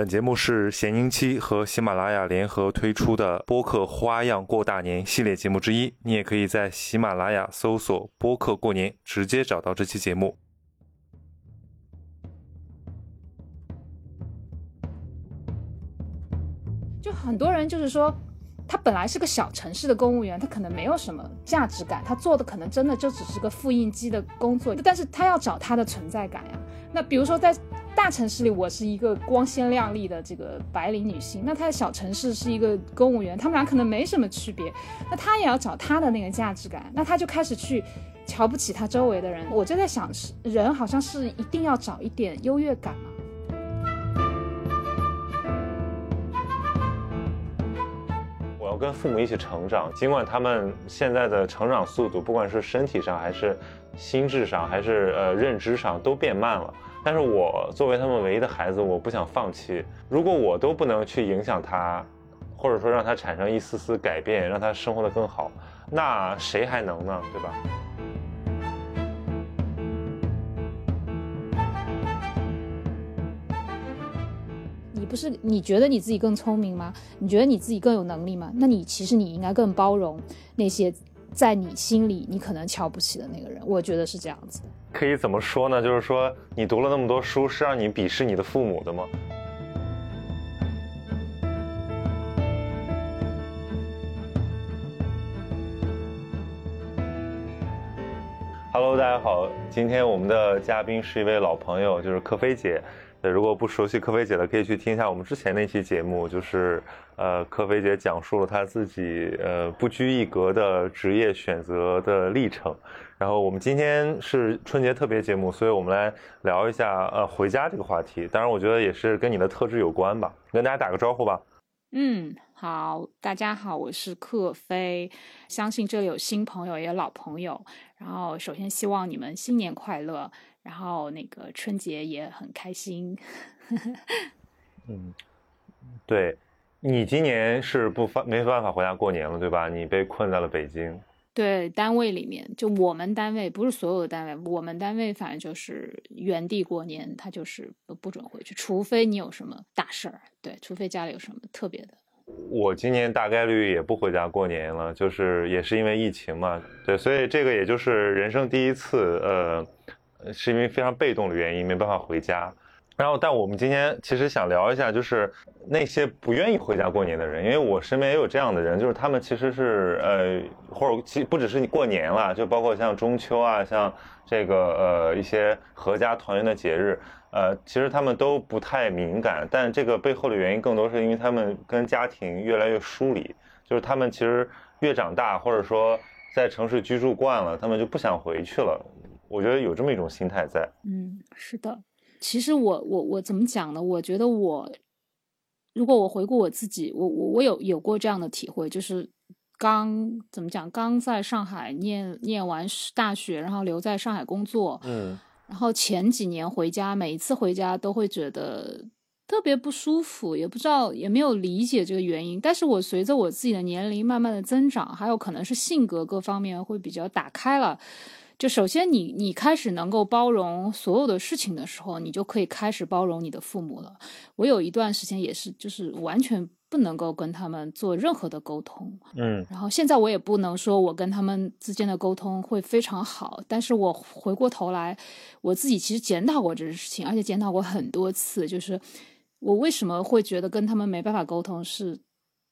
本节目是咸宁七和喜马拉雅联合推出的播客《花样过大年》系列节目之一。你也可以在喜马拉雅搜索“播客过年”，直接找到这期节目。就很多人就是说，他本来是个小城市的公务员，他可能没有什么价值感，他做的可能真的就只是个复印机的工作，但是他要找他的存在感呀。那比如说在。大城市里，我是一个光鲜亮丽的这个白领女性，那她的小城市是一个公务员，他们俩可能没什么区别。那她也要找她的那个价值感，那她就开始去瞧不起她周围的人。我就在想，是人好像是一定要找一点优越感吗？我要跟父母一起成长，尽管他们现在的成长速度，不管是身体上还是心智上，还是呃认知上，都变慢了。但是我作为他们唯一的孩子，我不想放弃。如果我都不能去影响他，或者说让他产生一丝丝改变，让他生活的更好，那谁还能呢？对吧？你不是你觉得你自己更聪明吗？你觉得你自己更有能力吗？那你其实你应该更包容那些在你心里你可能瞧不起的那个人。我觉得是这样子的。可以怎么说呢？就是说，你读了那么多书，是让你鄙视你的父母的吗？Hello，大家好，今天我们的嘉宾是一位老朋友，就是柯飞姐。如果不熟悉柯飞姐的，可以去听一下我们之前那期节目，就是呃，柯飞姐讲述了她自己呃不拘一格的职业选择的历程。然后我们今天是春节特别节目，所以我们来聊一下呃回家这个话题。当然，我觉得也是跟你的特质有关吧。跟大家打个招呼吧。嗯，好，大家好，我是克飞。相信这里有新朋友也有老朋友。然后首先希望你们新年快乐，然后那个春节也很开心。嗯，对，你今年是不发没办法回家过年了，对吧？你被困在了北京。对，单位里面就我们单位不是所有的单位，我们单位反正就是原地过年，他就是不准回去，除非你有什么大事儿。对，除非家里有什么特别的。我今年大概率也不回家过年了，就是也是因为疫情嘛。对，所以这个也就是人生第一次，呃，是因为非常被动的原因没办法回家。然后，但我们今天其实想聊一下，就是那些不愿意回家过年的人，因为我身边也有这样的人，就是他们其实是呃，或者其不只是你过年了，就包括像中秋啊，像这个呃一些合家团圆的节日，呃，其实他们都不太敏感，但这个背后的原因更多是因为他们跟家庭越来越疏离，就是他们其实越长大，或者说在城市居住惯了，他们就不想回去了。我觉得有这么一种心态在。嗯，是的。其实我我我怎么讲呢？我觉得我，如果我回顾我自己，我我我有有过这样的体会，就是刚怎么讲，刚在上海念念完大学，然后留在上海工作，嗯，然后前几年回家，每一次回家都会觉得特别不舒服，也不知道也没有理解这个原因。但是我随着我自己的年龄慢慢的增长，还有可能是性格各方面会比较打开了。就首先，你你开始能够包容所有的事情的时候，你就可以开始包容你的父母了。我有一段时间也是，就是完全不能够跟他们做任何的沟通，嗯。然后现在我也不能说我跟他们之间的沟通会非常好，但是我回过头来，我自己其实检讨过这件事情，而且检讨过很多次，就是我为什么会觉得跟他们没办法沟通，是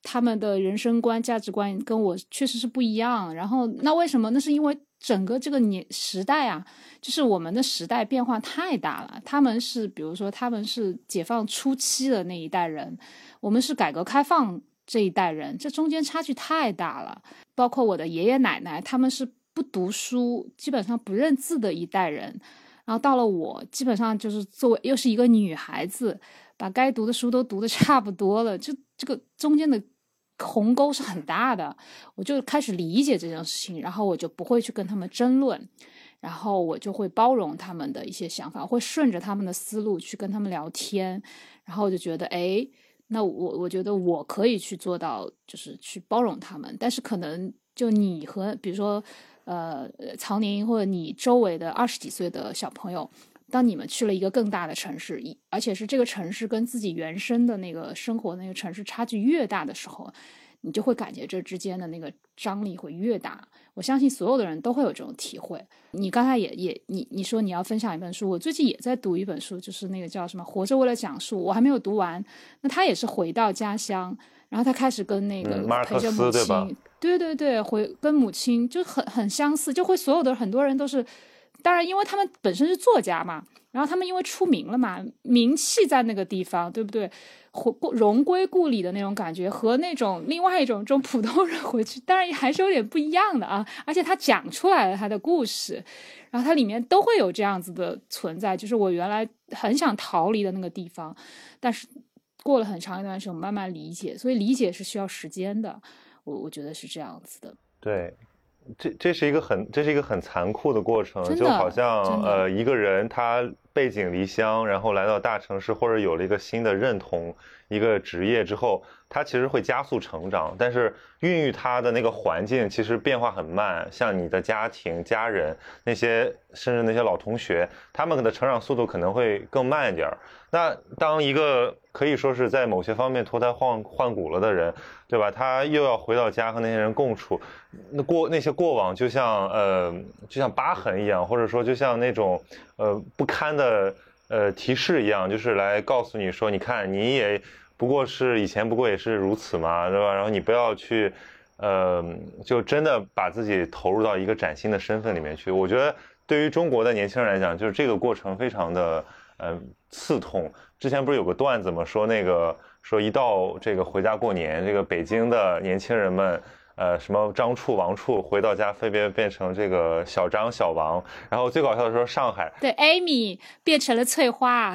他们的人生观、价值观跟我确实是不一样。然后那为什么？那是因为。整个这个年时代啊，就是我们的时代变化太大了。他们是，比如说，他们是解放初期的那一代人，我们是改革开放这一代人，这中间差距太大了。包括我的爷爷奶奶，他们是不读书，基本上不认字的一代人。然后到了我，基本上就是作为又是一个女孩子，把该读的书都读的 差不多了，就这个中间的。鸿沟是很大的，我就开始理解这件事情，然后我就不会去跟他们争论，然后我就会包容他们的一些想法，会顺着他们的思路去跟他们聊天，然后我就觉得，哎，那我我觉得我可以去做到，就是去包容他们，但是可能就你和比如说，呃，曹宁或者你周围的二十几岁的小朋友。当你们去了一个更大的城市，一而且是这个城市跟自己原生的那个生活那个城市差距越大的时候，你就会感觉这之间的那个张力会越大。我相信所有的人都会有这种体会。你刚才也也你你说你要分享一本书，我最近也在读一本书，就是那个叫什么《活着为了讲述》，我还没有读完。那他也是回到家乡，然后他开始跟那个陪着母亲，对对对，回跟母亲就很很相似，就会所有的很多人都是。当然，因为他们本身是作家嘛，然后他们因为出名了嘛，名气在那个地方，对不对？回故荣归故里的那种感觉，和那种另外一种这种普通人回去，当然还是有点不一样的啊。而且他讲出来了他的故事，然后它里面都会有这样子的存在，就是我原来很想逃离的那个地方，但是过了很长一段时间，我慢慢理解，所以理解是需要时间的。我我觉得是这样子的。对。这这是一个很这是一个很残酷的过程，就好像呃一个人他背井离乡，然后来到大城市，或者有了一个新的认同，一个职业之后，他其实会加速成长，但是孕育他的那个环境其实变化很慢，像你的家庭、家人那些，甚至那些老同学，他们的成长速度可能会更慢一点。那当一个可以说是在某些方面脱胎换换骨了的人，对吧？他又要回到家和那些人共处，那过那些过往就像呃就像疤痕一样，或者说就像那种呃不堪的呃呃提示一样，就是来告诉你说，你看你也不过是以前不过也是如此嘛，对吧？然后你不要去呃就真的把自己投入到一个崭新的身份里面去。我觉得对于中国的年轻人来讲，就是这个过程非常的。呃，刺痛。之前不是有个段子吗？说那个说一到这个回家过年，这个北京的年轻人们，呃，什么张处、王处，回到家分别变成这个小张、小王。然后最搞笑的时候上海，对，Amy 变成了翠花。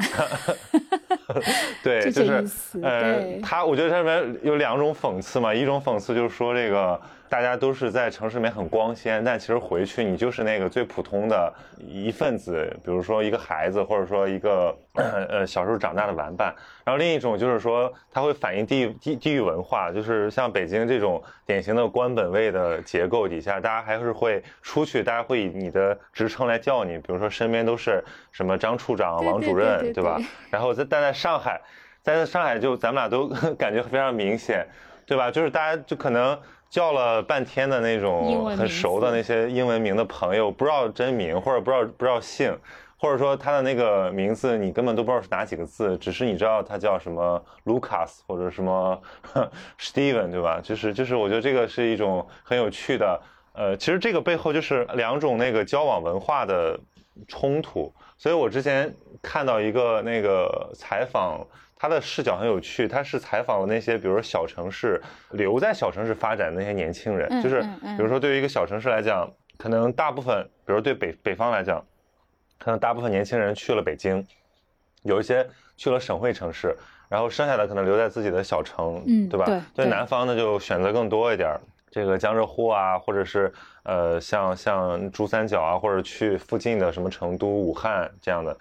对，就是呃，他我觉得这里面有两种讽刺嘛，一种讽刺就是说这个。大家都是在城市里面很光鲜，但其实回去你就是那个最普通的一份子，比如说一个孩子，或者说一个 呃小时候长大的玩伴。然后另一种就是说，它会反映地地地域文化，就是像北京这种典型的官本位的结构底下，大家还是会出去，大家会以你的职称来叫你，比如说身边都是什么张处长、王主任，对吧？然后在但在上海，在上海就咱们俩都 感觉非常明显，对吧？就是大家就可能。叫了半天的那种很熟的那些英文名的朋友，不知道真名或者不知道不知道姓，或者说他的那个名字你根本都不知道是哪几个字，只是你知道他叫什么 Lucas 或者什么 Steven，对吧？就是就是我觉得这个是一种很有趣的，呃，其实这个背后就是两种那个交往文化的冲突。所以我之前看到一个那个采访。他的视角很有趣，他是采访了那些，比如说小城市留在小城市发展的那些年轻人，就是比如说对于一个小城市来讲，可能大部分，比如对北北方来讲，可能大部分年轻人去了北京，有一些去了省会城市，然后剩下的可能留在自己的小城，对吧？对南方呢就选择更多一点，这个江浙沪啊，或者是呃像像珠三角啊，或者去附近的什么成都、武汉这样的。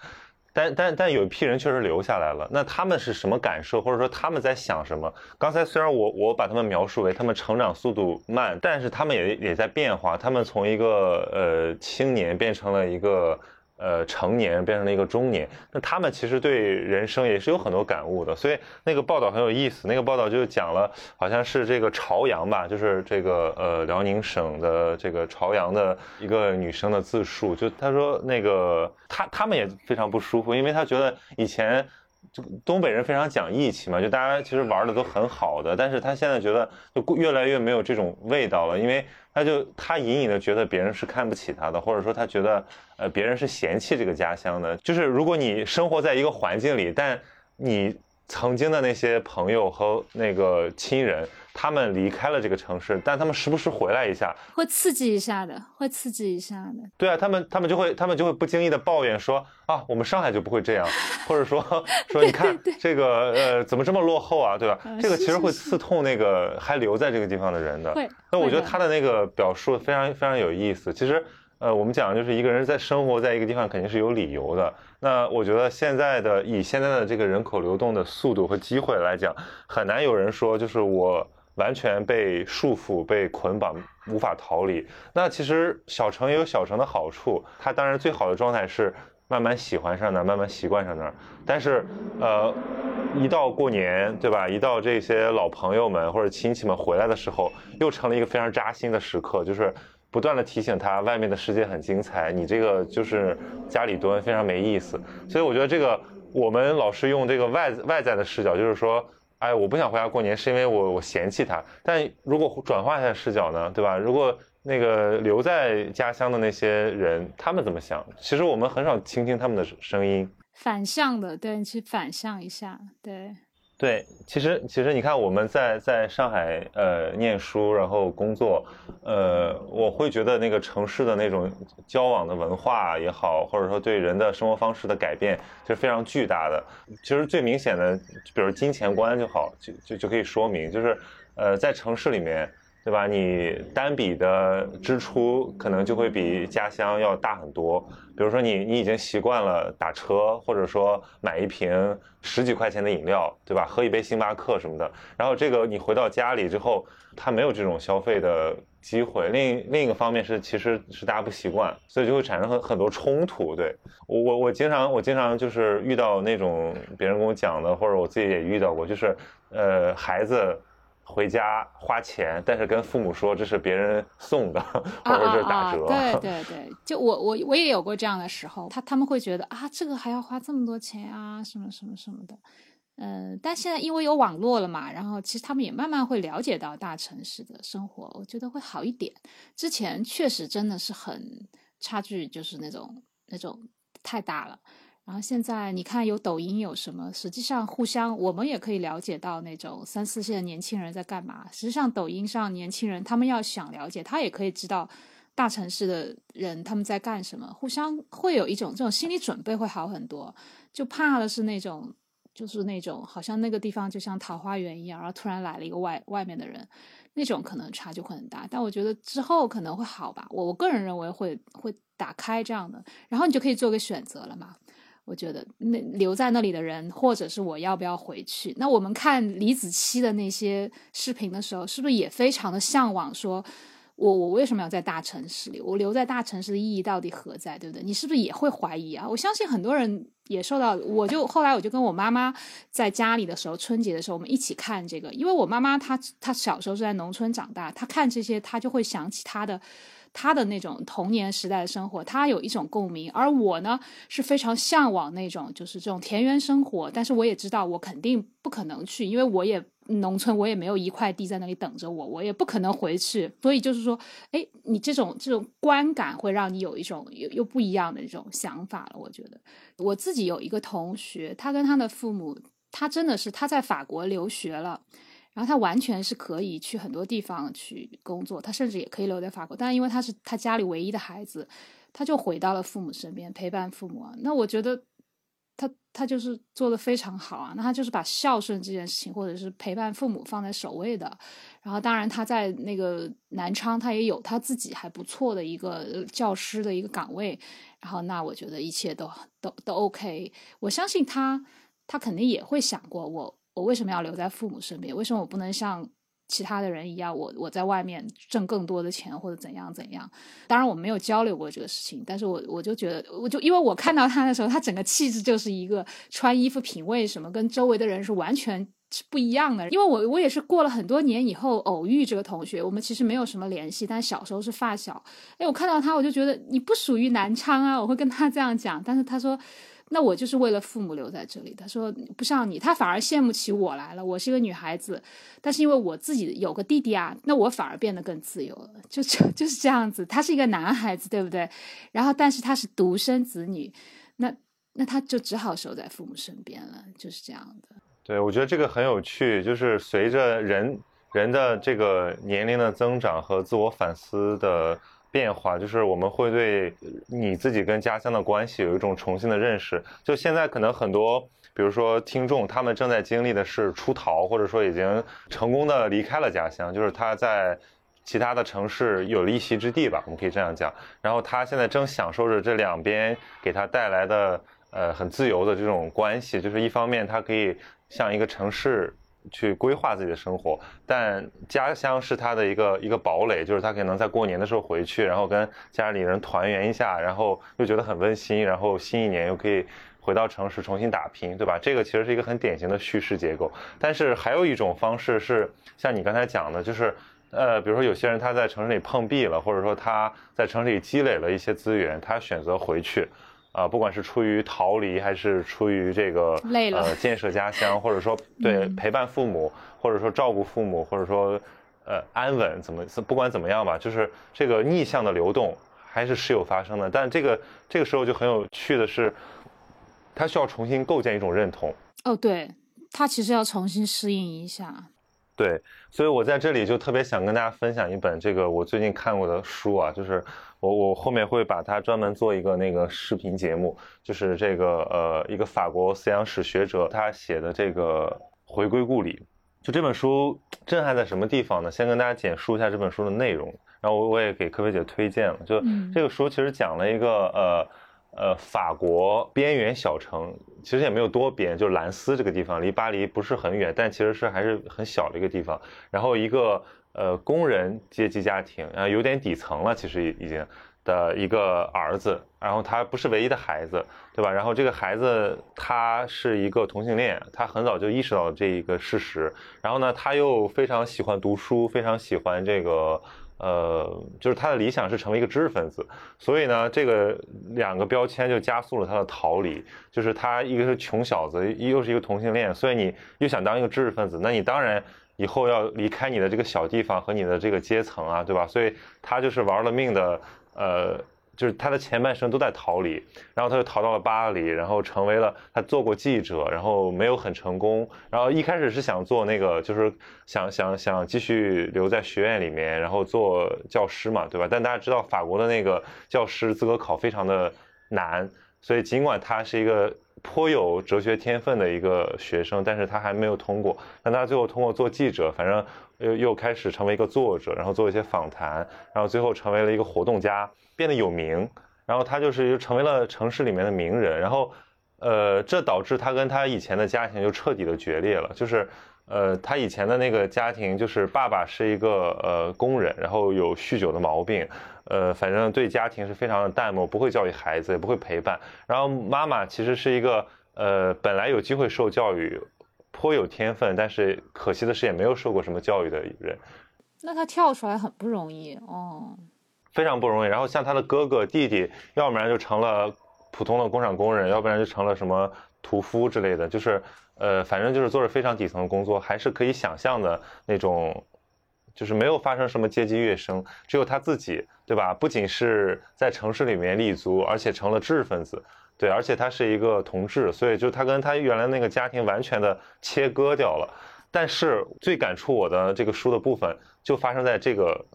但但但有一批人确实留下来了，那他们是什么感受，或者说他们在想什么？刚才虽然我我把他们描述为他们成长速度慢，但是他们也也在变化，他们从一个呃青年变成了一个。呃，成年变成了一个中年，那他们其实对人生也是有很多感悟的。所以那个报道很有意思，那个报道就讲了，好像是这个朝阳吧，就是这个呃辽宁省的这个朝阳的一个女生的自述。就她说那个她他们也非常不舒服，因为她觉得以前就东北人非常讲义气嘛，就大家其实玩的都很好的，但是她现在觉得就越来越没有这种味道了，因为。他就他隐隐的觉得别人是看不起他的，或者说他觉得呃别人是嫌弃这个家乡的。就是如果你生活在一个环境里，但你曾经的那些朋友和那个亲人。他们离开了这个城市，但他们时不时回来一下，会刺激一下的，会刺激一下的。对啊，他们他们就会他们就会不经意的抱怨说啊，我们上海就不会这样，或者说说你看这个呃怎么这么落后啊，对吧？这个其实会刺痛那个还留在这个地方的人的。那我觉得他的那个表述非常非常有意思。其实呃我们讲就是一个人在生活在一个地方肯定是有理由的。那我觉得现在的以现在的这个人口流动的速度和机会来讲，很难有人说就是我。完全被束缚、被捆绑，无法逃离。那其实小城也有小城的好处，它当然最好的状态是慢慢喜欢上那儿，慢慢习惯上那儿。但是，呃，一到过年，对吧？一到这些老朋友们或者亲戚们回来的时候，又成了一个非常扎心的时刻，就是不断的提醒他，外面的世界很精彩，你这个就是家里蹲，非常没意思。所以我觉得这个我们老是用这个外外在的视角，就是说，哎，我不想回家过年，是因为我我嫌弃他。但如果转换一下视角呢，对吧？如果那个留在家乡的那些人，他们怎么想？其实我们很少倾听他们的声音。反向的，对，你去反向一下，对，对。其实，其实你看，我们在在上海呃念书，然后工作，呃，我会觉得那个城市的那种交往的文化也好，或者说对人的生活方式的改变，是非常巨大的。其实最明显的，比如金钱观就好，就就就可以说明，就是呃，在城市里面。对吧？你单笔的支出可能就会比家乡要大很多。比如说，你你已经习惯了打车，或者说买一瓶十几块钱的饮料，对吧？喝一杯星巴克什么的。然后这个你回到家里之后，他没有这种消费的机会。另另一个方面是，其实是大家不习惯，所以就会产生很很多冲突。对我我我经常我经常就是遇到那种别人跟我讲的，或者我自己也遇到过，就是呃孩子。回家花钱，但是跟父母说这是别人送的，或者是打折。对对对，就我我我也有过这样的时候，他他们会觉得啊，这个还要花这么多钱啊，什么什么什么的。嗯，但现在因为有网络了嘛，然后其实他们也慢慢会了解到大城市的生活，我觉得会好一点。之前确实真的是很差距，就是那种那种太大了。然后现在你看有抖音有什么？实际上互相我们也可以了解到那种三四线的年轻人在干嘛。实际上抖音上年轻人他们要想了解，他也可以知道大城市的人他们在干什么。互相会有一种这种心理准备会好很多。就怕的是那种就是那种好像那个地方就像桃花源一样，然后突然来了一个外外面的人，那种可能差距会很大。但我觉得之后可能会好吧。我我个人认为会会打开这样的，然后你就可以做个选择了嘛。我觉得那留在那里的人，或者是我要不要回去？那我们看李子柒的那些视频的时候，是不是也非常的向往？说我我为什么要在大城市里？我留在大城市的意义到底何在？对不对？你是不是也会怀疑啊？我相信很多人也受到。我就后来我就跟我妈妈在家里的时候，春节的时候我们一起看这个，因为我妈妈她她小时候是在农村长大，她看这些她就会想起她的。他的那种童年时代的生活，他有一种共鸣，而我呢是非常向往那种就是这种田园生活，但是我也知道我肯定不可能去，因为我也农村，我也没有一块地在那里等着我，我也不可能回去。所以就是说，哎，你这种这种观感会让你有一种又又不一样的这种想法了。我觉得我自己有一个同学，他跟他的父母，他真的是他在法国留学了。然后他完全是可以去很多地方去工作，他甚至也可以留在法国，但因为他是他家里唯一的孩子，他就回到了父母身边陪伴父母。那我觉得他他就是做的非常好啊。那他就是把孝顺这件事情，或者是陪伴父母放在首位的。然后当然他在那个南昌，他也有他自己还不错的一个教师的一个岗位。然后那我觉得一切都都都 OK。我相信他他肯定也会想过我。我为什么要留在父母身边？为什么我不能像其他的人一样，我我在外面挣更多的钱或者怎样怎样？当然我没有交流过这个事情，但是我我就觉得，我就因为我看到他的时候，他整个气质就是一个穿衣服品味什么，跟周围的人是完全不一样的。因为我我也是过了很多年以后偶遇这个同学，我们其实没有什么联系，但小时候是发小。哎，我看到他，我就觉得你不属于南昌啊，我会跟他这样讲，但是他说。那我就是为了父母留在这里。他说不像你，他反而羡慕起我来了。我是一个女孩子，但是因为我自己有个弟弟啊，那我反而变得更自由了。就就 就是这样子。他是一个男孩子，对不对？然后，但是他是独生子女，那那他就只好守在父母身边了。就是这样的。对，我觉得这个很有趣。就是随着人人的这个年龄的增长和自我反思的。变化就是我们会对你自己跟家乡的关系有一种重新的认识。就现在可能很多，比如说听众，他们正在经历的是出逃，或者说已经成功的离开了家乡，就是他在其他的城市有了一席之地吧，我们可以这样讲。然后他现在正享受着这两边给他带来的呃很自由的这种关系，就是一方面他可以像一个城市去规划自己的生活，但家乡是他的一个一个堡垒，就是他可能在过年的时候回去，然后跟家里人团圆一下，然后又觉得很温馨，然后新一年又可以回到城市重新打拼，对吧？这个其实是一个很典型的叙事结构。但是还有一种方式是像你刚才讲的，就是呃，比如说有些人他在城市里碰壁了，或者说他在城市里积累了一些资源，他选择回去。啊，不管是出于逃离，还是出于这个累了，呃，建设家乡，或者说对陪伴父母，或者说照顾父母，或者说呃安稳，怎么不管怎么样吧，就是这个逆向的流动还是时有发生的。但这个这个时候就很有趣的是，他需要重新构建一种认同。哦，对他其实要重新适应一下。对，所以我在这里就特别想跟大家分享一本这个我最近看过的书啊，就是我我后面会把它专门做一个那个视频节目，就是这个呃一个法国思想史学者他写的这个回归故里，就这本书震撼在什么地方呢？先跟大家简述一下这本书的内容，然后我我也给柯菲姐推荐了，就这个书其实讲了一个呃。呃，法国边缘小城其实也没有多边，就是兰斯这个地方离巴黎不是很远，但其实是还是很小的一个地方。然后一个呃工人阶级家庭，然后有点底层了，其实已经的一个儿子，然后他不是唯一的孩子，对吧？然后这个孩子他是一个同性恋，他很早就意识到这一个事实。然后呢，他又非常喜欢读书，非常喜欢这个。呃，就是他的理想是成为一个知识分子，所以呢，这个两个标签就加速了他的逃离。就是他一个是穷小子，又是一个同性恋，所以你又想当一个知识分子，那你当然以后要离开你的这个小地方和你的这个阶层啊，对吧？所以他就是玩了命的，呃。就是他的前半生都在逃离，然后他就逃到了巴黎，然后成为了他做过记者，然后没有很成功，然后一开始是想做那个，就是想想想继续留在学院里面，然后做教师嘛，对吧？但大家知道法国的那个教师资格考非常的难，所以尽管他是一个颇有哲学天分的一个学生，但是他还没有通过。但他最后通过做记者，反正又又开始成为一个作者，然后做一些访谈，然后最后成为了一个活动家。变得有名，然后他就是又成为了城市里面的名人，然后，呃，这导致他跟他以前的家庭就彻底的决裂了。就是，呃，他以前的那个家庭，就是爸爸是一个呃工人，然后有酗酒的毛病，呃，反正对家庭是非常的淡漠，不会教育孩子，也不会陪伴。然后妈妈其实是一个呃本来有机会受教育，颇有天分，但是可惜的是也没有受过什么教育的人。那他跳出来很不容易哦。非常不容易。然后像他的哥哥弟弟，要不然就成了普通的工厂工人，要不然就成了什么屠夫之类的。就是，呃，反正就是做着非常底层的工作，还是可以想象的那种，就是没有发生什么阶级跃升，只有他自己，对吧？不仅是在城市里面立足，而且成了知识分子，对，而且他是一个同志，所以就他跟他原来那个家庭完全的切割掉了。但是最感触我的这个书的部分，就发生在这个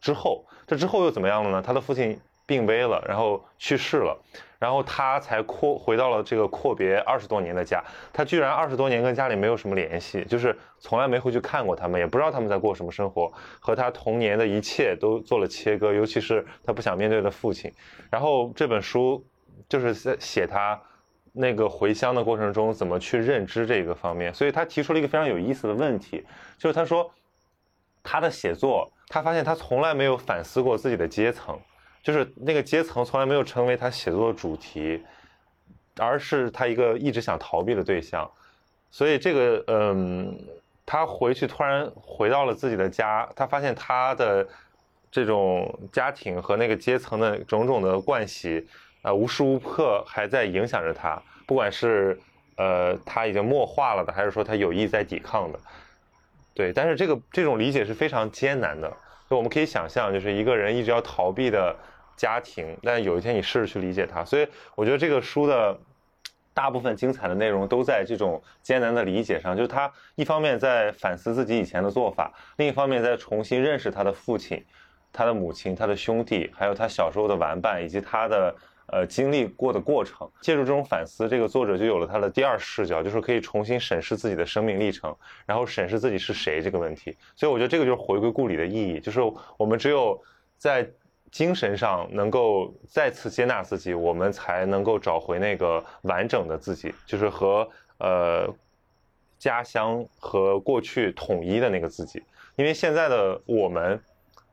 之后。这之后又怎么样了呢？他的父亲病危了，然后去世了，然后他才阔回到了这个阔别二十多年的家。他居然二十多年跟家里没有什么联系，就是从来没回去看过他们，也不知道他们在过什么生活，和他童年的一切都做了切割，尤其是他不想面对的父亲。然后这本书就是在写他那个回乡的过程中怎么去认知这个方面，所以他提出了一个非常有意思的问题，就是他说他的写作。他发现他从来没有反思过自己的阶层，就是那个阶层从来没有成为他写作的主题，而是他一个一直想逃避的对象。所以这个，嗯，他回去突然回到了自己的家，他发现他的这种家庭和那个阶层的种种的关系，啊，无时无刻还在影响着他，不管是呃他已经默化了的，还是说他有意在抵抗的。对，但是这个这种理解是非常艰难的。就我们可以想象，就是一个人一直要逃避的家庭，但有一天你试着去理解他。所以我觉得这个书的大部分精彩的内容都在这种艰难的理解上。就是他一方面在反思自己以前的做法，另一方面在重新认识他的父亲、他的母亲、他的兄弟，还有他小时候的玩伴以及他的。呃，经历过的过程，借助这种反思，这个作者就有了他的第二视角，就是可以重新审视自己的生命历程，然后审视自己是谁这个问题。所以我觉得这个就是回归故里的意义，就是我们只有在精神上能够再次接纳自己，我们才能够找回那个完整的自己，就是和呃家乡和过去统一的那个自己。因为现在的我们，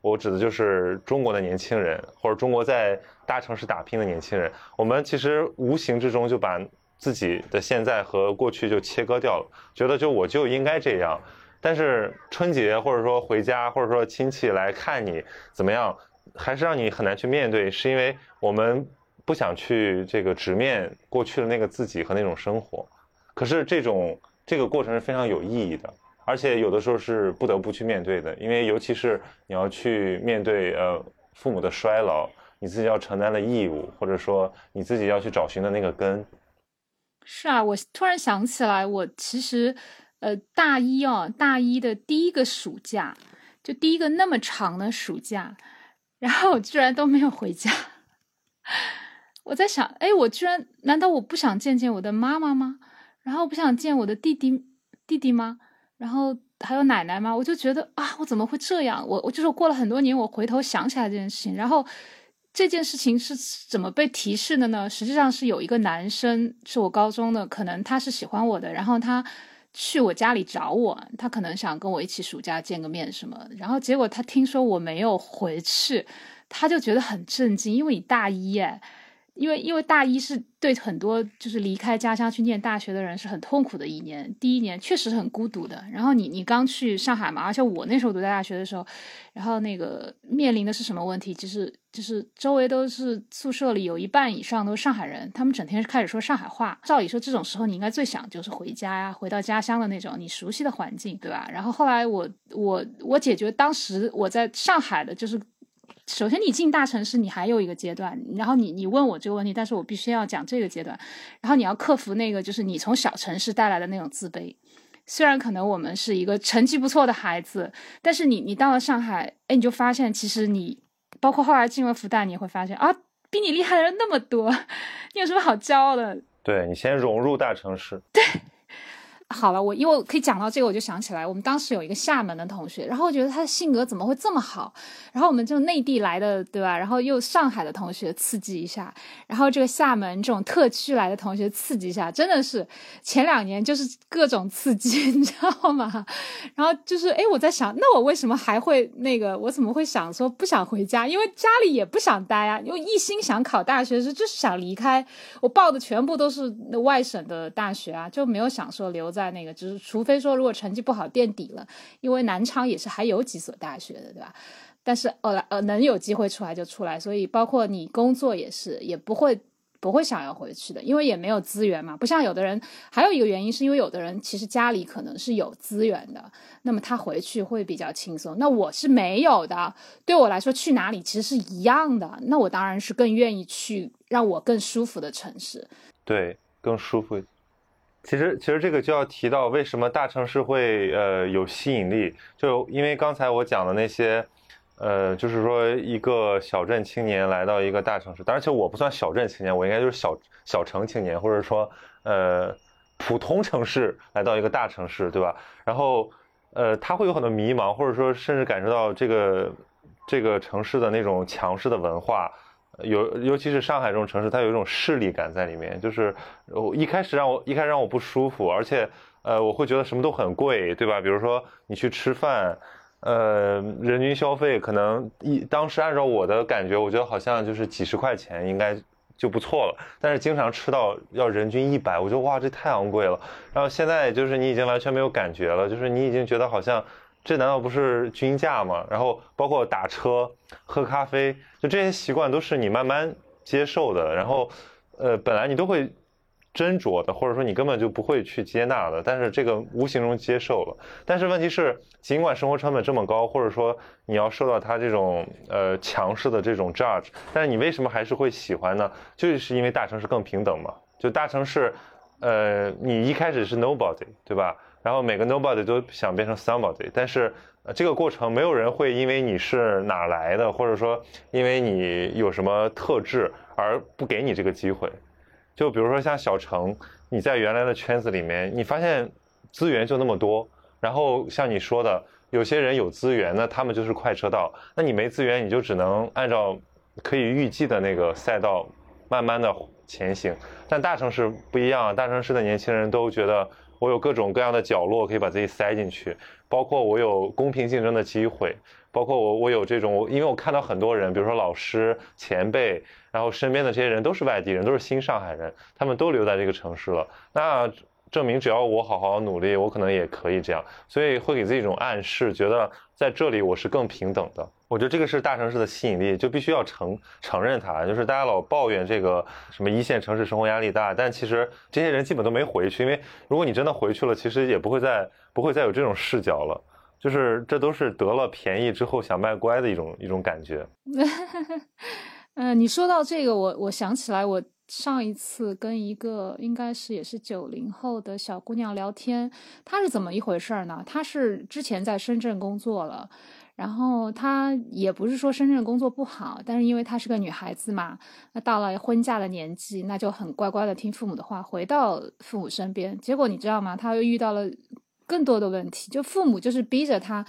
我指的就是中国的年轻人，或者中国在大城市打拼的年轻人，我们其实无形之中就把自己的现在和过去就切割掉了，觉得就我就应该这样。但是春节或者说回家或者说亲戚来看你怎么样，还是让你很难去面对，是因为我们不想去这个直面过去的那个自己和那种生活。可是这种这个过程是非常有意义的，而且有的时候是不得不去面对的，因为尤其是你要去面对呃父母的衰老，你自己要承担的义务，或者说你自己要去找寻的那个根。是啊，我突然想起来，我其实。呃，大一哦，大一的第一个暑假，就第一个那么长的暑假，然后我居然都没有回家。我在想，哎，我居然难道我不想见见我的妈妈吗？然后不想见我的弟弟弟弟吗？然后还有奶奶吗？我就觉得啊，我怎么会这样？我我就是过了很多年，我回头想起来这件事情，然后这件事情是怎么被提示的呢？实际上是有一个男生是我高中的，可能他是喜欢我的，然后他。去我家里找我，他可能想跟我一起暑假见个面什么，然后结果他听说我没有回去，他就觉得很震惊，因为你大一哎。因为因为大一是对很多就是离开家乡去念大学的人是很痛苦的一年，第一年确实很孤独的。然后你你刚去上海嘛，而且我那时候读在大学的时候，然后那个面临的是什么问题？就是就是周围都是宿舍里有一半以上都是上海人，他们整天是开始说上海话。照理说这种时候你应该最想就是回家呀，回到家乡的那种你熟悉的环境，对吧？然后后来我我我解决当时我在上海的就是。首先，你进大城市，你还有一个阶段，然后你你问我这个问题，但是我必须要讲这个阶段，然后你要克服那个就是你从小城市带来的那种自卑。虽然可能我们是一个成绩不错的孩子，但是你你到了上海，哎，你就发现其实你，包括后来进入复旦，你会发现啊，比你厉害的人那么多，你有什么好骄傲的？对你先融入大城市。对。好了，我因为我可以讲到这个，我就想起来，我们当时有一个厦门的同学，然后我觉得他的性格怎么会这么好？然后我们就内地来的，对吧？然后又上海的同学刺激一下，然后这个厦门这种特区来的同学刺激一下，真的是前两年就是各种刺激，你知道吗？然后就是，哎，我在想，那我为什么还会那个？我怎么会想说不想回家？因为家里也不想待啊，因为一心想考大学是就是想离开。我报的全部都是外省的大学啊，就没有想说留在。那个，就是除非说如果成绩不好垫底了，因为南昌也是还有几所大学的，对吧？但是呃呃，能有机会出来就出来，所以包括你工作也是，也不会不会想要回去的，因为也没有资源嘛。不像有的人，还有一个原因是因为有的人其实家里可能是有资源的，那么他回去会比较轻松。那我是没有的，对我来说去哪里其实是一样的。那我当然是更愿意去让我更舒服的城市，对，更舒服。其实，其实这个就要提到为什么大城市会呃有吸引力，就因为刚才我讲的那些，呃，就是说一个小镇青年来到一个大城市，而且我不算小镇青年，我应该就是小小城青年，或者说呃普通城市来到一个大城市，对吧？然后呃他会有很多迷茫，或者说甚至感受到这个这个城市的那种强势的文化。有，尤其是上海这种城市，它有一种势力感在里面，就是我一开始让我一开始让我不舒服，而且呃，我会觉得什么都很贵，对吧？比如说你去吃饭，呃，人均消费可能一当时按照我的感觉，我觉得好像就是几十块钱应该就不错了，但是经常吃到要人均一百，我觉得哇，这太昂贵了。然后现在就是你已经完全没有感觉了，就是你已经觉得好像。这难道不是均价吗？然后包括打车、喝咖啡，就这些习惯都是你慢慢接受的。然后，呃，本来你都会斟酌的，或者说你根本就不会去接纳的。但是这个无形中接受了。但是问题是，尽管生活成本这么高，或者说你要受到他这种呃强势的这种 judge，但是你为什么还是会喜欢呢？就是因为大城市更平等嘛。就大城市，呃，你一开始是 nobody，对吧？然后每个 nobody 都想变成 somebody，但是呃这个过程没有人会因为你是哪来的，或者说因为你有什么特质而不给你这个机会。就比如说像小程，你在原来的圈子里面，你发现资源就那么多，然后像你说的，有些人有资源，那他们就是快车道，那你没资源，你就只能按照可以预计的那个赛道慢慢的前行。但大城市不一样，大城市的年轻人都觉得。我有各种各样的角落可以把自己塞进去，包括我有公平竞争的机会，包括我我有这种，因为我看到很多人，比如说老师、前辈，然后身边的这些人都是外地人，都是新上海人，他们都留在这个城市了，那。证明只要我好好努力，我可能也可以这样，所以会给自己一种暗示，觉得在这里我是更平等的。我觉得这个是大城市的吸引力，就必须要承承认它。就是大家老抱怨这个什么一线城市生活压力大，但其实这些人基本都没回去，因为如果你真的回去了，其实也不会再不会再有这种视角了。就是这都是得了便宜之后想卖乖的一种一种感觉。嗯，你说到这个，我我想起来我。上一次跟一个应该是也是九零后的小姑娘聊天，她是怎么一回事儿呢？她是之前在深圳工作了，然后她也不是说深圳工作不好，但是因为她是个女孩子嘛，那到了婚嫁的年纪，那就很乖乖的听父母的话，回到父母身边。结果你知道吗？她又遇到了更多的问题，就父母就是逼着她，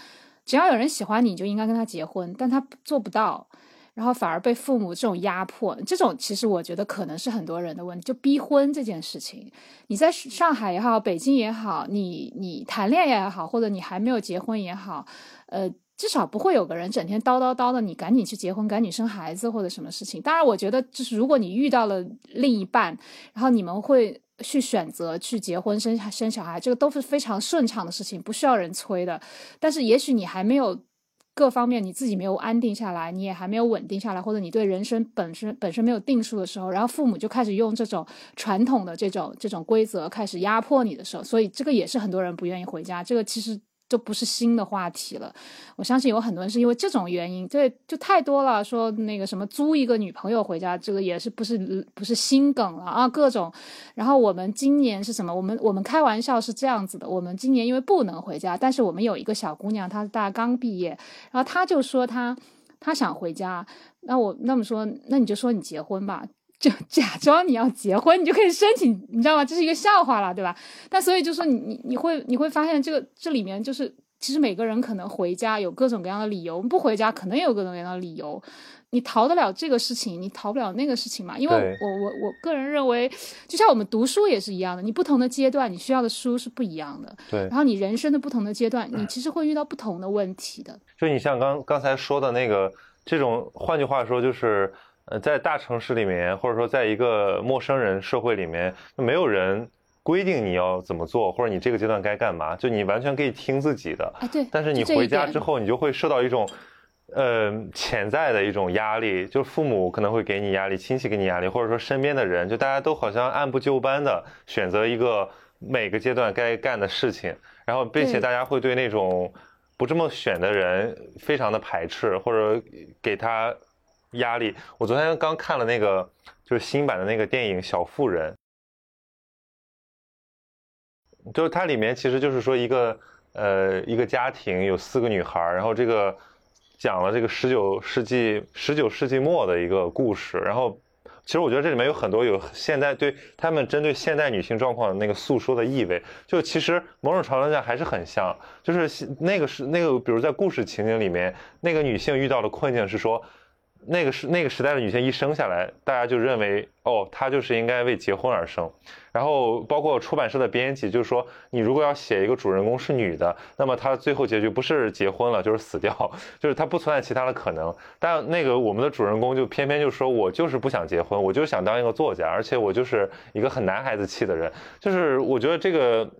只要有人喜欢你就应该跟他结婚，但她做不到。然后反而被父母这种压迫，这种其实我觉得可能是很多人的问题，就逼婚这件事情。你在上海也好，北京也好，你你谈恋爱也好，或者你还没有结婚也好，呃，至少不会有个人整天叨叨叨的，你赶紧去结婚，赶紧生孩子或者什么事情。当然，我觉得就是如果你遇到了另一半，然后你们会去选择去结婚生生小孩，这个都是非常顺畅的事情，不需要人催的。但是也许你还没有。各方面你自己没有安定下来，你也还没有稳定下来，或者你对人生本身本身没有定数的时候，然后父母就开始用这种传统的这种这种规则开始压迫你的时候，所以这个也是很多人不愿意回家。这个其实。就不是新的话题了，我相信有很多人是因为这种原因，对，就太多了。说那个什么租一个女朋友回家，这个也是不是不是新梗了啊？各种。然后我们今年是什么？我们我们开玩笑是这样子的，我们今年因为不能回家，但是我们有一个小姑娘，她大刚毕业，然后她就说她她想回家，那我那么说，那你就说你结婚吧。就假装你要结婚，你就可以申请，你知道吗？这是一个笑话了，对吧？但所以就说你你你会你会发现这个这里面就是其实每个人可能回家有各种各样的理由，不回家可能也有各种各样的理由。你逃得了这个事情，你逃不了那个事情嘛？因为我我我个人认为，就像我们读书也是一样的，你不同的阶段你需要的书是不一样的。对。然后你人生的不同的阶段，你其实会遇到不同的问题的。就你像刚刚才说的那个这种，换句话说就是。呃，在大城市里面，或者说在一个陌生人社会里面，没有人规定你要怎么做，或者你这个阶段该干嘛，就你完全可以听自己的。啊，对。但是你回家之后，你就会受到一种，呃，潜在的一种压力，就是父母可能会给你压力，亲戚给你压力，或者说身边的人，就大家都好像按部就班的选择一个每个阶段该干的事情，然后并且大家会对那种不这么选的人非常的排斥，或者给他。压力。我昨天刚看了那个，就是新版的那个电影《小妇人》，就是它里面其实就是说一个呃一个家庭有四个女孩，然后这个讲了这个十九世纪十九世纪末的一个故事。然后其实我觉得这里面有很多有现代对他们针对现代女性状况的那个诉说的意味。就其实某种程度上还是很像，就是那个是那个，比如在故事情景里面，那个女性遇到的困境是说。那个时那个时代的女性一生下来，大家就认为哦，她就是应该为结婚而生。然后包括出版社的编辑，就是说，你如果要写一个主人公是女的，那么她最后结局不是结婚了，就是死掉，就是她不存在其他的可能。但那个我们的主人公就偏偏就说，我就是不想结婚，我就是想当一个作家，而且我就是一个很男孩子气的人。就是我觉得这个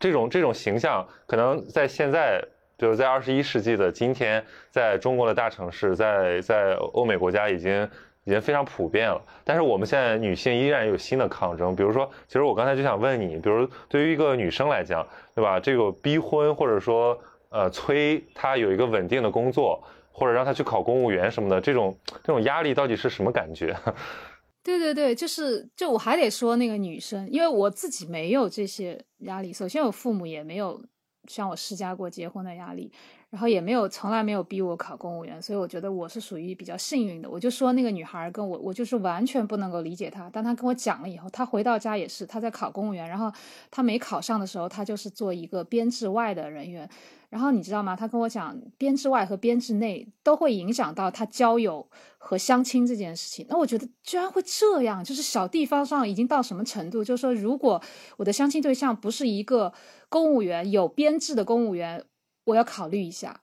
这种这种形象，可能在现在。就是在二十一世纪的今天，在中国的大城市，在在欧美国家已经已经非常普遍了。但是我们现在女性依然有新的抗争，比如说，其实我刚才就想问你，比如对于一个女生来讲，对吧？这个逼婚或者说呃催她有一个稳定的工作，或者让她去考公务员什么的，这种这种压力到底是什么感觉？对对对，就是就我还得说那个女生，因为我自己没有这些压力，首先我父母也没有。向我施加过结婚的压力，然后也没有从来没有逼我考公务员，所以我觉得我是属于比较幸运的。我就说那个女孩跟我，我就是完全不能够理解她。当她跟我讲了以后，她回到家也是她在考公务员，然后她没考上的时候，她就是做一个编制外的人员。然后你知道吗？她跟我讲，编制外和编制内都会影响到她交友和相亲这件事情。那我觉得居然会这样，就是小地方上已经到什么程度？就是说，如果我的相亲对象不是一个公务员，有编制的公务员，我要考虑一下。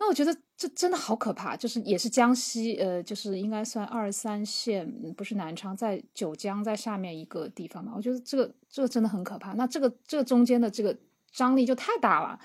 那我觉得这真的好可怕，就是也是江西，呃，就是应该算二三线，不是南昌，在九江在下面一个地方嘛。我觉得这个这个真的很可怕。那这个这个中间的这个张力就太大了。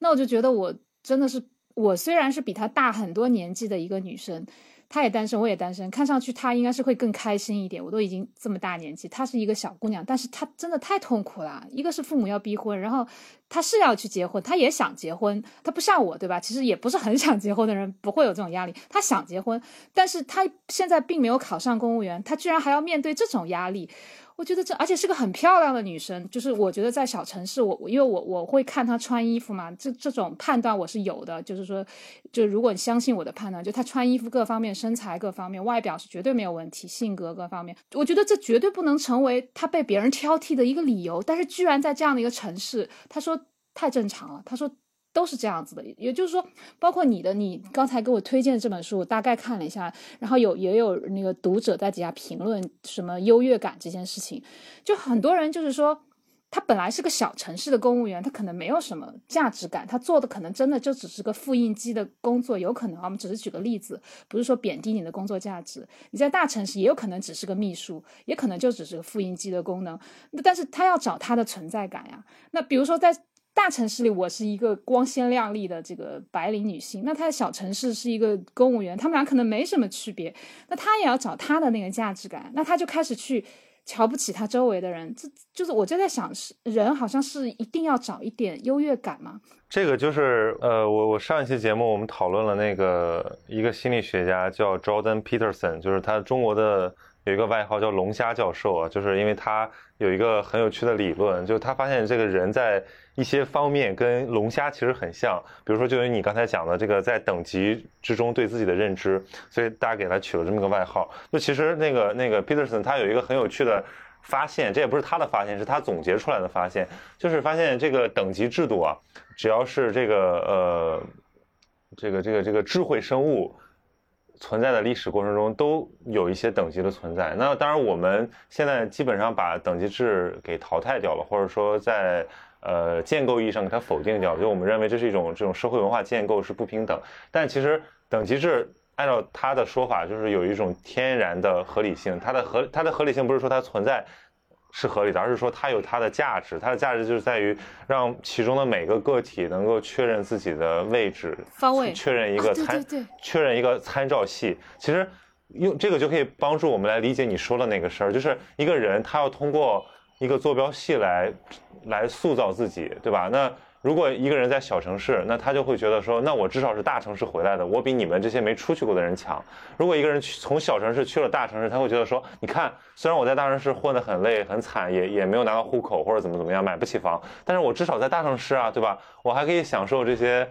那我就觉得我真的是，我虽然是比他大很多年纪的一个女生，她也单身，我也单身，看上去她应该是会更开心一点。我都已经这么大年纪，她是一个小姑娘，但是她真的太痛苦了。一个是父母要逼婚，然后她是要去结婚，她也想结婚，她不像我，对吧？其实也不是很 想结婚的人，不会有这种压力。她想结婚，但是她现在并没有考上公务员，她居然还要面对这种压力。我觉得这，而且是个很漂亮的女生，就是我觉得在小城市，我因为我我会看她穿衣服嘛，这这种判断我是有的，就是说，就如果你相信我的判断，就她穿衣服各方面，身材各方面，外表是绝对没有问题，性格各方面，我觉得这绝对不能成为她被别人挑剔的一个理由。但是居然在这样的一个城市，她说太正常了，他说。都是这样子的，也就是说，包括你的，你刚才给我推荐的这本书，我大概看了一下，然后有也有那个读者在底下评论什么优越感这件事情，就很多人就是说，他本来是个小城市的公务员，他可能没有什么价值感，他做的可能真的就只是个复印机的工作，有可能啊，我们只是举个例子，不是说贬低你的工作价值，你在大城市也有可能只是个秘书，也可能就只是个复印机的功能，但是他要找他的存在感呀，那比如说在。大城市里，我是一个光鲜亮丽的这个白领女性，那她在小城市是一个公务员，他们俩可能没什么区别。那她也要找她的那个价值感，那她就开始去瞧不起她周围的人。这就是我就在想，是人好像是一定要找一点优越感吗？这个就是呃，我我上一期节目我们讨论了那个一个心理学家叫 Jordan Peterson，就是他中国的。有一个外号叫龙虾教授啊，就是因为他有一个很有趣的理论，就是他发现这个人在一些方面跟龙虾其实很像，比如说就是你刚才讲的这个在等级之中对自己的认知，所以大家给他取了这么个外号。就其实那个那个 Peterson 他有一个很有趣的发现，这也不是他的发现，是他总结出来的发现，就是发现这个等级制度啊，只要是这个呃这个这个这个智慧生物。存在的历史过程中都有一些等级的存在。那当然，我们现在基本上把等级制给淘汰掉了，或者说在呃建构意义上给它否定掉。就我们认为这是一种这种社会文化建构是不平等。但其实等级制按照他的说法，就是有一种天然的合理性。它的合它的合理性不是说它存在。是合理的，而是说它有它的价值，它的价值就是在于让其中的每个个体能够确认自己的位置，方位，确认一个参，确认一个参照系。其实用这个就可以帮助我们来理解你说的那个事儿，就是一个人他要通过一个坐标系来来塑造自己，对吧？那。如果一个人在小城市，那他就会觉得说，那我至少是大城市回来的，我比你们这些没出去过的人强。如果一个人去从小城市去了大城市，他会觉得说，你看，虽然我在大城市混得很累很惨，也也没有拿到户口或者怎么怎么样，买不起房，但是我至少在大城市啊，对吧？我还可以享受这些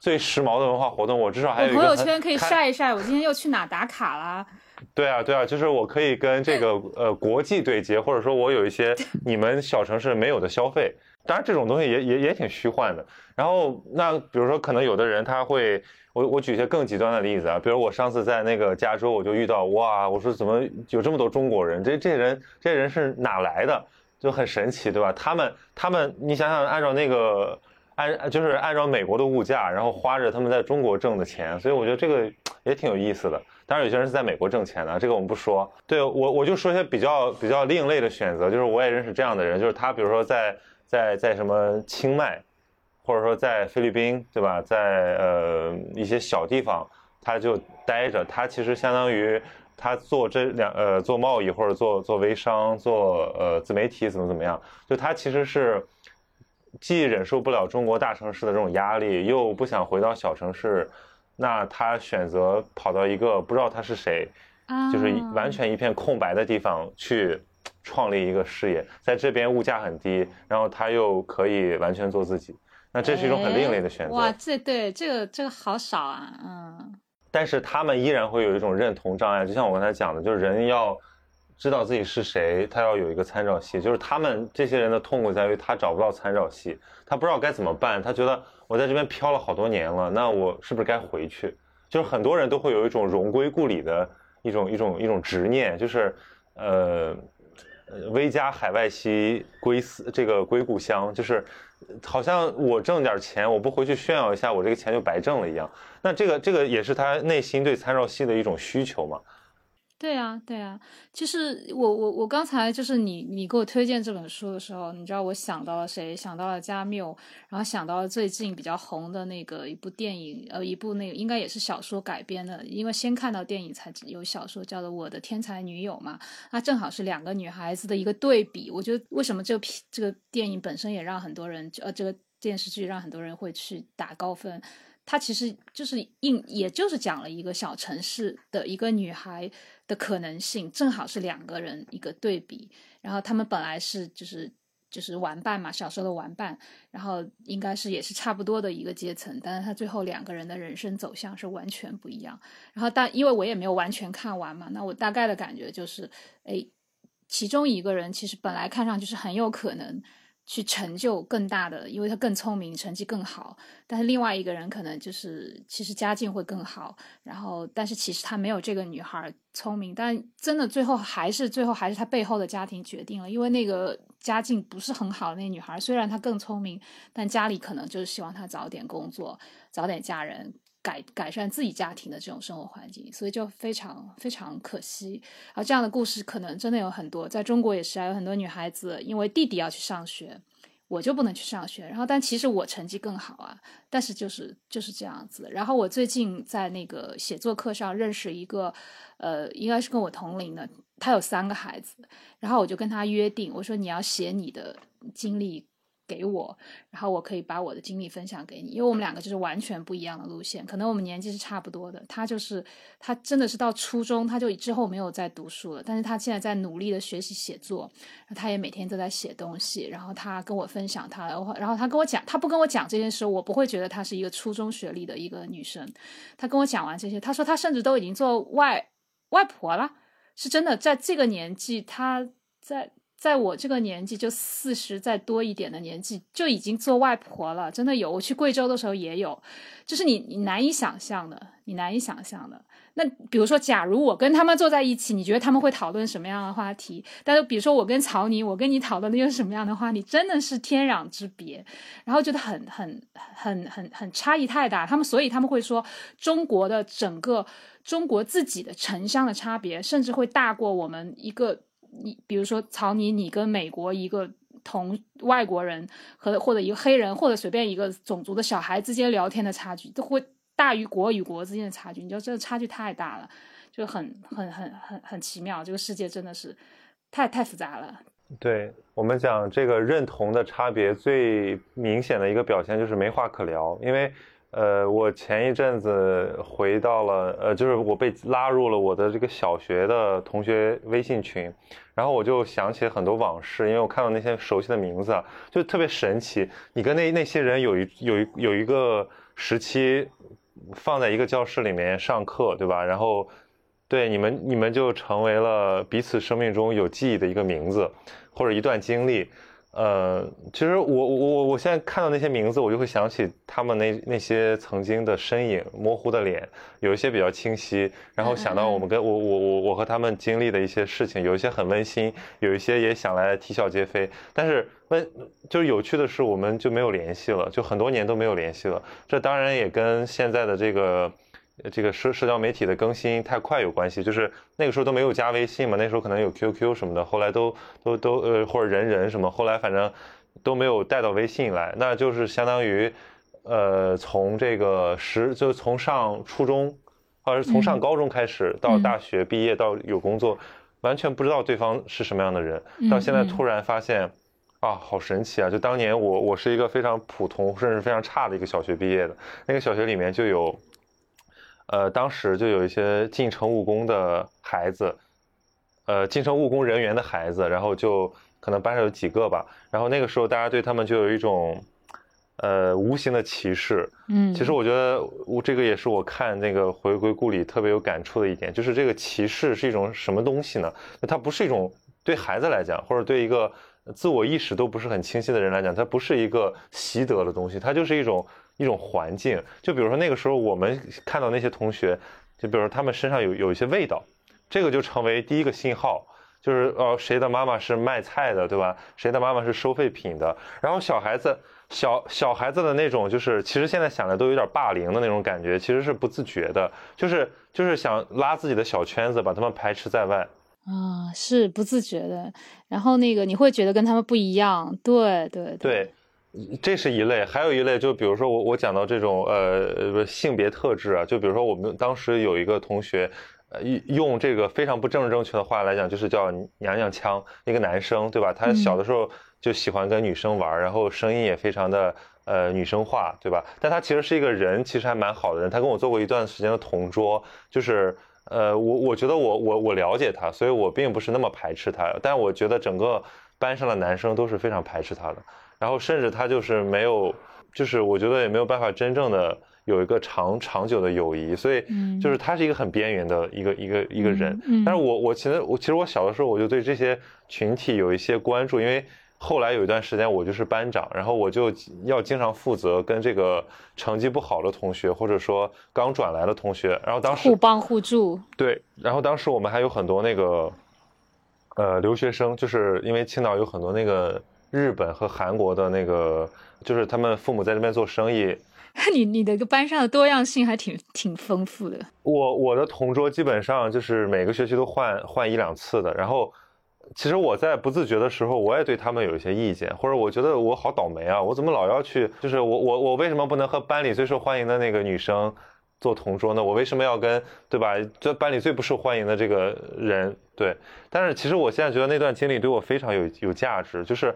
最时髦的文化活动，我至少还有朋友圈可以晒一晒，我今天又去哪打卡了。对啊，对啊，就是我可以跟这个呃国际对接，或者说我有一些 你们小城市没有的消费。当然，这种东西也也也挺虚幻的。然后，那比如说，可能有的人他会，我我举一些更极端的例子啊，比如我上次在那个加州，我就遇到，哇，我说怎么有这么多中国人？这这人这人是哪来的？就很神奇，对吧？他们他们，你想想，按照那个按就是按照美国的物价，然后花着他们在中国挣的钱，所以我觉得这个也挺有意思的。当然，有些人是在美国挣钱的，这个我们不说。对我我就说一些比较比较另类的选择，就是我也认识这样的人，就是他比如说在。在在什么清迈，或者说在菲律宾，对吧？在呃一些小地方，他就待着。他其实相当于他做这两呃做贸易或者做做微商，做呃自媒体怎么怎么样。就他其实是既忍受不了中国大城市的这种压力，又不想回到小城市，那他选择跑到一个不知道他是谁，就是完全一片空白的地方去。创立一个事业，在这边物价很低，然后他又可以完全做自己，那这是一种很另类的选择。哇，这对这个这个好少啊，嗯。但是他们依然会有一种认同障碍，就像我刚才讲的，就是人要知道自己是谁，他要有一个参照系。就是他们这些人的痛苦在于他找不到参照系，他不知道该怎么办。他觉得我在这边漂了好多年了，那我是不是该回去？就是很多人都会有一种荣归故里的一种一种一种执念，就是呃，微加海外兮归思这个归故乡，就是好像我挣点钱，我不回去炫耀一下，我这个钱就白挣了一样。那这个这个也是他内心对参照系的一种需求嘛。对啊，对啊，就是我我我刚才就是你你给我推荐这本书的时候，你知道我想到了谁？想到了加缪，然后想到了最近比较红的那个一部电影，呃，一部那个应该也是小说改编的，因为先看到电影才有小说，叫做《我的天才女友》嘛。那正好是两个女孩子的一个对比。我觉得为什么这个这个电影本身也让很多人，呃，这个电视剧让很多人会去打高分。它其实就是应，也就是讲了一个小城市的一个女孩的可能性，正好是两个人一个对比。然后他们本来是就是就是玩伴嘛，小时候的玩伴，然后应该是也是差不多的一个阶层，但是他最后两个人的人生走向是完全不一样。然后但因为我也没有完全看完嘛，那我大概的感觉就是，哎，其中一个人其实本来看上去是很有可能。去成就更大的，因为他更聪明，成绩更好。但是另外一个人可能就是其实家境会更好，然后但是其实他没有这个女孩聪明。但真的最后还是最后还是他背后的家庭决定了，因为那个家境不是很好的那女孩，虽然她更聪明，但家里可能就是希望她早点工作，早点嫁人。改改善自己家庭的这种生活环境，所以就非常非常可惜。而这样的故事可能真的有很多，在中国也是啊，有很多女孩子因为弟弟要去上学，我就不能去上学。然后，但其实我成绩更好啊，但是就是就是这样子。然后我最近在那个写作课上认识一个，呃，应该是跟我同龄的，他有三个孩子，然后我就跟他约定，我说你要写你的经历。给我，然后我可以把我的经历分享给你，因为我们两个就是完全不一样的路线，可能我们年纪是差不多的。他就是他真的是到初中他就之后没有再读书了，但是他现在在努力的学习写作，他也每天都在写东西。然后他跟我分享他，然后他跟我讲，他不跟我讲这件事，我不会觉得他是一个初中学历的一个女生。他跟我讲完这些，他说他甚至都已经做外外婆了，是真的，在这个年纪，他在。在我这个年纪，就四十再多一点的年纪，就已经做外婆了，真的有。我去贵州的时候也有，就是你你难以想象的，你难以想象的。那比如说，假如我跟他们坐在一起，你觉得他们会讨论什么样的话题？但是比如说我跟曹尼，我跟你讨论的又是什么样的话题？真的是天壤之别，然后觉得很很很很很差异太大。他们所以他们会说，中国的整个中国自己的城乡的差别，甚至会大过我们一个。你比如说，曹尼，你跟美国一个同外国人和或者一个黑人或者随便一个种族的小孩之间聊天的差距，都会大于国与国之间的差距。你知道，这个差距太大了，就很很很很很奇妙。这个世界真的是太太复杂了。对我们讲这个认同的差别，最明显的一个表现就是没话可聊，因为。呃，我前一阵子回到了，呃，就是我被拉入了我的这个小学的同学微信群，然后我就想起很多往事，因为我看到那些熟悉的名字，就特别神奇。你跟那那些人有一有一有一个时期放在一个教室里面上课，对吧？然后对你们你们就成为了彼此生命中有记忆的一个名字或者一段经历。呃，其实我我我我现在看到那些名字，我就会想起他们那那些曾经的身影，模糊的脸，有一些比较清晰，然后想到我们跟我我我我和他们经历的一些事情，有一些很温馨，有一些也想来啼笑皆非。但是温就是有趣的是，我们就没有联系了，就很多年都没有联系了。这当然也跟现在的这个。这个社社交媒体的更新太快有关系，就是那个时候都没有加微信嘛，那时候可能有 QQ 什么的，后来都都都呃或者人人什么，后来反正都没有带到微信来，那就是相当于呃从这个十就从上初中或者是从上高中开始到大学毕业到有工作，完全不知道对方是什么样的人，到现在突然发现啊，好神奇啊！就当年我我是一个非常普通甚至非常差的一个小学毕业的那个小学里面就有。呃，当时就有一些进城务工的孩子，呃，进城务工人员的孩子，然后就可能班上有几个吧。然后那个时候，大家对他们就有一种，呃无形的歧视。嗯，其实我觉得我这个也是我看那个回归故里特别有感触的一点，就是这个歧视是一种什么东西呢？它不是一种对孩子来讲，或者对一个自我意识都不是很清晰的人来讲，它不是一个习得的东西，它就是一种一种环境。就比如说那个时候我们看到那些同学，就比如说他们身上有有一些味道，这个就成为第一个信号。就是呃，谁的妈妈是卖菜的，对吧？谁的妈妈是收废品的？然后小孩子，小小孩子的那种，就是其实现在想来都有点霸凌的那种感觉，其实是不自觉的，就是就是想拉自己的小圈子，把他们排斥在外。啊，是不自觉的。然后那个你会觉得跟他们不一样，对对对，这是一类。还有一类，就比如说我我讲到这种呃性别特质啊，就比如说我们当时有一个同学。呃用这个非常不政治正确的话来讲，就是叫娘娘腔。一个男生，对吧？他小的时候就喜欢跟女生玩，然后声音也非常的呃女生化，对吧？但他其实是一个人，其实还蛮好的人。他跟我做过一段时间的同桌，就是呃，我我觉得我我我了解他，所以我并不是那么排斥他。但我觉得整个班上的男生都是非常排斥他的，然后甚至他就是没有，就是我觉得也没有办法真正的。有一个长长久的友谊，所以就是他是一个很边缘的一个一个一个人。但是我我其实我其实我小的时候我就对这些群体有一些关注，因为后来有一段时间我就是班长，然后我就要经常负责跟这个成绩不好的同学，或者说刚转来的同学，然后当时互帮互助。对，然后当时我们还有很多那个呃留学生，就是因为青岛有很多那个日本和韩国的那个，就是他们父母在这边做生意。你你的个班上的多样性还挺挺丰富的。我我的同桌基本上就是每个学期都换换一两次的。然后，其实我在不自觉的时候，我也对他们有一些意见，或者我觉得我好倒霉啊，我怎么老要去？就是我我我为什么不能和班里最受欢迎的那个女生做同桌呢？我为什么要跟对吧？这班里最不受欢迎的这个人对？但是其实我现在觉得那段经历对我非常有有价值，就是。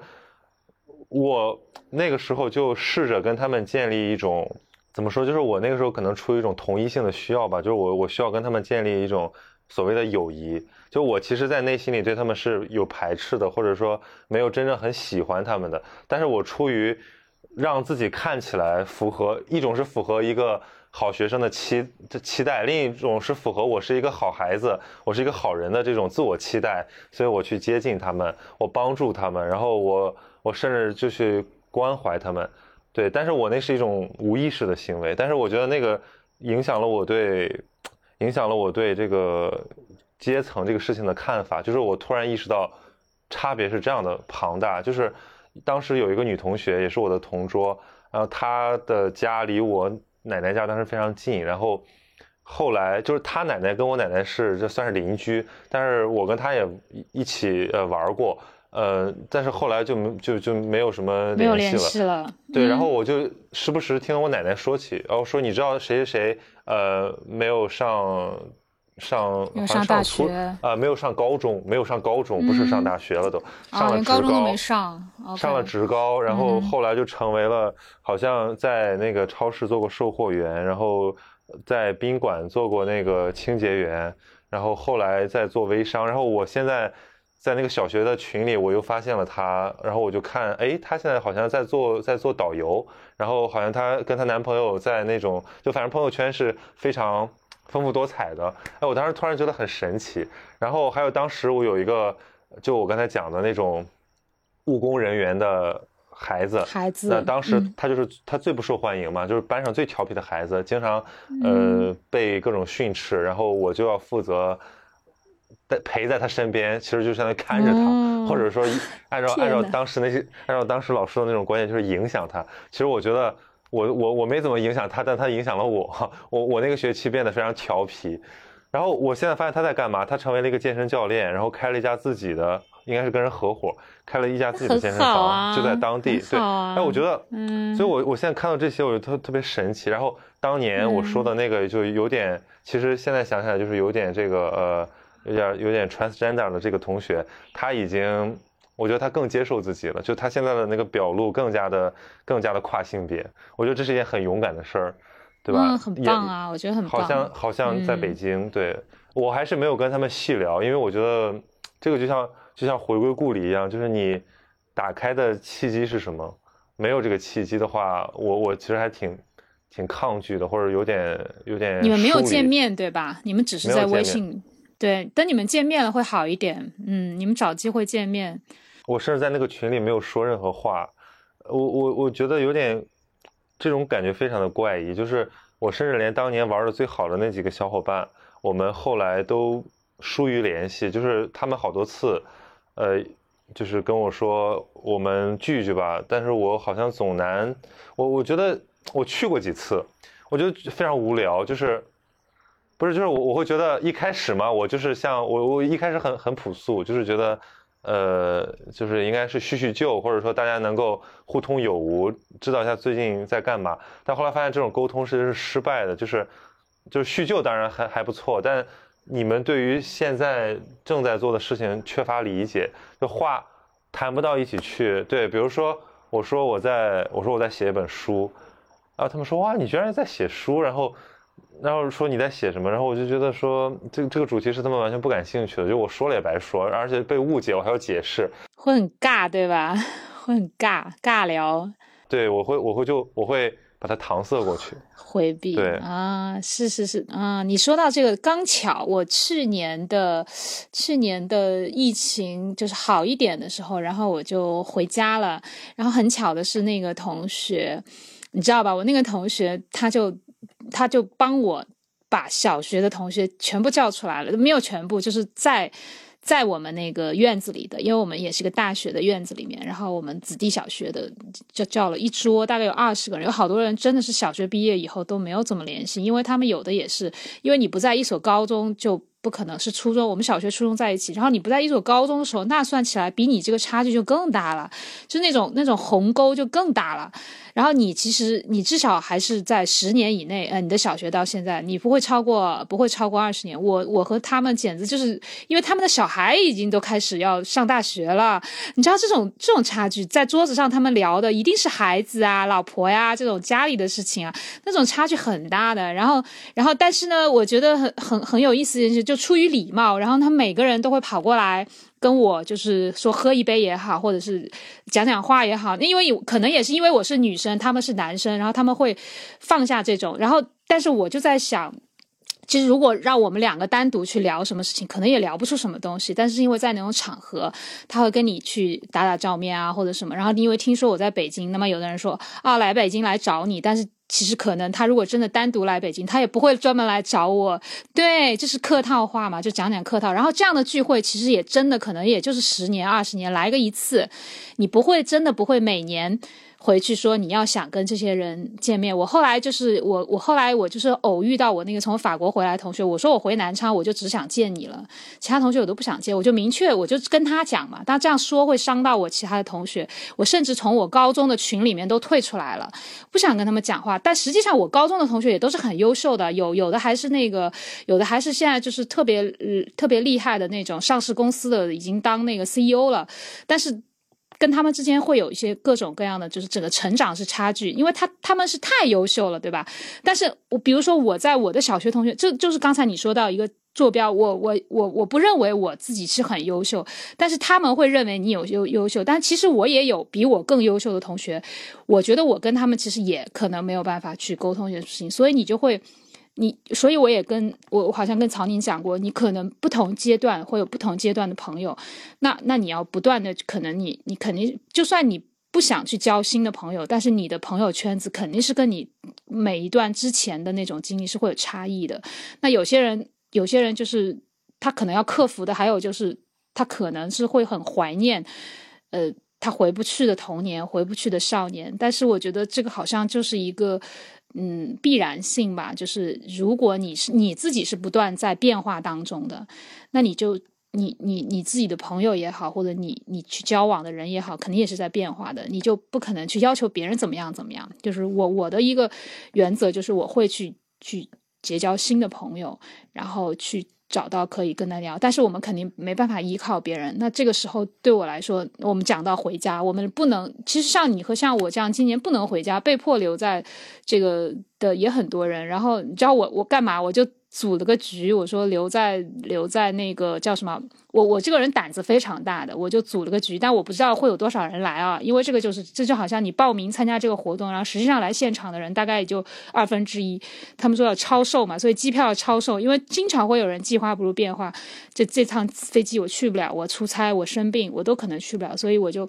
我那个时候就试着跟他们建立一种怎么说，就是我那个时候可能出于一种同一性的需要吧，就是我我需要跟他们建立一种所谓的友谊。就我其实，在内心里对他们是有排斥的，或者说没有真正很喜欢他们的。但是我出于让自己看起来符合一种是符合一个好学生的期的期待，另一种是符合我是一个好孩子，我是一个好人的这种自我期待，所以我去接近他们，我帮助他们，然后我。我甚至就去关怀他们，对，但是我那是一种无意识的行为，但是我觉得那个影响了我对，影响了我对这个阶层这个事情的看法，就是我突然意识到差别是这样的庞大，就是当时有一个女同学也是我的同桌，然后她的家离我奶奶家当时非常近，然后后来就是她奶奶跟我奶奶是这算是邻居，但是我跟她也一起呃玩过。呃，但是后来就没就就没有什么联系了。对，然后我就时不时听我奶奶说起，然后说你知道谁谁谁呃没有上上上大学啊，没有上高中，没有上高中，不是上大学了都上了职高，都没上，上了职高，然后后来就成为了好像在那个超市做过售货员，然后在宾馆做过那个清洁员，然后后来在做微商，然后我现在。在那个小学的群里，我又发现了她，然后我就看，哎，她现在好像在做在做导游，然后好像她跟她男朋友在那种，就反正朋友圈是非常丰富多彩的，哎，我当时突然觉得很神奇。然后还有当时我有一个，就我刚才讲的那种务工人员的孩子，孩子，那当时他就是他最不受欢迎嘛，就是班上最调皮的孩子，经常呃被各种训斥，然后我就要负责。在陪在他身边，其实就相当于看着他，或者说按照 按照当时那些按照当时老师的那种观念，就是影响他。其实我觉得我我我没怎么影响他，但他影响了我。我我那个学期变得非常调皮，然后我现在发现他在干嘛？他成为了一个健身教练，然后开了一家自己的，应该是跟人合伙开了一家自己的健身房，就在当地。对，哎，我觉得，嗯，所以我我现在看到这些，我就特特别神奇。然后当年我说的那个就有点，其实现在想起来就是有点这个呃。有点有点 transgender 的这个同学，他已经，我觉得他更接受自己了，就他现在的那个表露更加的更加的跨性别，我觉得这是一件很勇敢的事儿，对吧？嗯，很棒啊，我觉得很棒。好像好像在北京，对我还是没有跟他们细聊，因为我觉得这个就像就像回归故里一样，就是你打开的契机是什么？没有这个契机的话，我我其实还挺挺抗拒的，或者有点有点。你们没有见面对吧？你们只是在微信。对，等你们见面了会好一点。嗯，你们找机会见面。我甚至在那个群里没有说任何话，我我我觉得有点这种感觉非常的怪异，就是我甚至连当年玩的最好的那几个小伙伴，我们后来都疏于联系，就是他们好多次，呃。就是跟我说我们聚一聚吧，但是我好像总难，我我觉得我去过几次，我觉得非常无聊，就是不是就是我我会觉得一开始嘛，我就是像我我一开始很很朴素，就是觉得呃就是应该是叙叙旧，或者说大家能够互通有无，知道一下最近在干嘛，但后来发现这种沟通其实是失败的，就是就是叙旧当然还还不错，但。你们对于现在正在做的事情缺乏理解，就话谈不到一起去。对，比如说我说我在我说我在写一本书，然后他们说哇，你居然在写书，然后然后说你在写什么，然后我就觉得说这个这个主题是他们完全不感兴趣的，就我说了也白说，而且被误解，我还要解释，会很尬，对吧？会很尬，尬聊。对，我会我会就我会。把它搪塞过去，回避。对啊，是是是啊，你说到这个刚巧，我去年的去年的疫情就是好一点的时候，然后我就回家了。然后很巧的是，那个同学，你知道吧？我那个同学他就他就帮我把小学的同学全部叫出来了，没有全部，就是在。在我们那个院子里的，因为我们也是个大学的院子里面，然后我们子弟小学的就叫了一桌，大概有二十个人，有好多人真的是小学毕业以后都没有怎么联系，因为他们有的也是因为你不在一所高中就。不可能是初中，我们小学、初中在一起，然后你不在一所高中的时候，那算起来比你这个差距就更大了，就那种那种鸿沟就更大了。然后你其实你至少还是在十年以内，呃，你的小学到现在，你不会超过不会超过二十年。我我和他们简直就是因为他们的小孩已经都开始要上大学了，你知道这种这种差距，在桌子上他们聊的一定是孩子啊、老婆呀这种家里的事情啊，那种差距很大的。然后然后但是呢，我觉得很很很有意思的是就。出于礼貌，然后他每个人都会跑过来跟我，就是说喝一杯也好，或者是讲讲话也好。因为可能也是因为我是女生，他们是男生，然后他们会放下这种。然后，但是我就在想，其实如果让我们两个单独去聊什么事情，可能也聊不出什么东西。但是因为在那种场合，他会跟你去打打照面啊，或者什么。然后因为听说我在北京，那么有的人说啊，来北京来找你，但是。其实可能他如果真的单独来北京，他也不会专门来找我。对，这是客套话嘛，就讲讲客套。然后这样的聚会其实也真的可能也就是十年二十年来个一次，你不会真的不会每年。回去说你要想跟这些人见面，我后来就是我我后来我就是偶遇到我那个从法国回来的同学，我说我回南昌我就只想见你了，其他同学我都不想见，我就明确我就跟他讲嘛，但这样说会伤到我其他的同学，我甚至从我高中的群里面都退出来了，不想跟他们讲话。但实际上我高中的同学也都是很优秀的，有有的还是那个有的还是现在就是特别特别厉害的那种上市公司的已经当那个 CEO 了，但是。跟他们之间会有一些各种各样的，就是整个成长是差距，因为他他们是太优秀了，对吧？但是我比如说我在我的小学同学，这就是刚才你说到一个坐标，我我我我不认为我自己是很优秀，但是他们会认为你有优优秀，但其实我也有比我更优秀的同学，我觉得我跟他们其实也可能没有办法去沟通一些事情，所以你就会。你，所以我也跟我，我好像跟曹宁讲过，你可能不同阶段会有不同阶段的朋友，那那你要不断的，可能你你肯定，就算你不想去交新的朋友，但是你的朋友圈子肯定是跟你每一段之前的那种经历是会有差异的。那有些人，有些人就是他可能要克服的，还有就是他可能是会很怀念，呃，他回不去的童年，回不去的少年。但是我觉得这个好像就是一个。嗯，必然性吧，就是如果你是你自己是不断在变化当中的，那你就你你你自己的朋友也好，或者你你去交往的人也好，肯定也是在变化的，你就不可能去要求别人怎么样怎么样。就是我我的一个原则就是我会去去结交新的朋友，然后去。找到可以跟他聊，但是我们肯定没办法依靠别人。那这个时候对我来说，我们讲到回家，我们不能。其实像你和像我这样今年不能回家，被迫留在这个的也很多人。然后你知道我我干嘛？我就组了个局，我说留在留在那个叫什么？我我这个人胆子非常大的，我就组了个局，但我不知道会有多少人来啊，因为这个就是这就好像你报名参加这个活动，然后实际上来现场的人大概也就二分之一。他们说要超售嘛，所以机票要超售，因为经常会有人计划不如变化。这这趟飞机我去不了，我出差，我生病，我都可能去不了，所以我就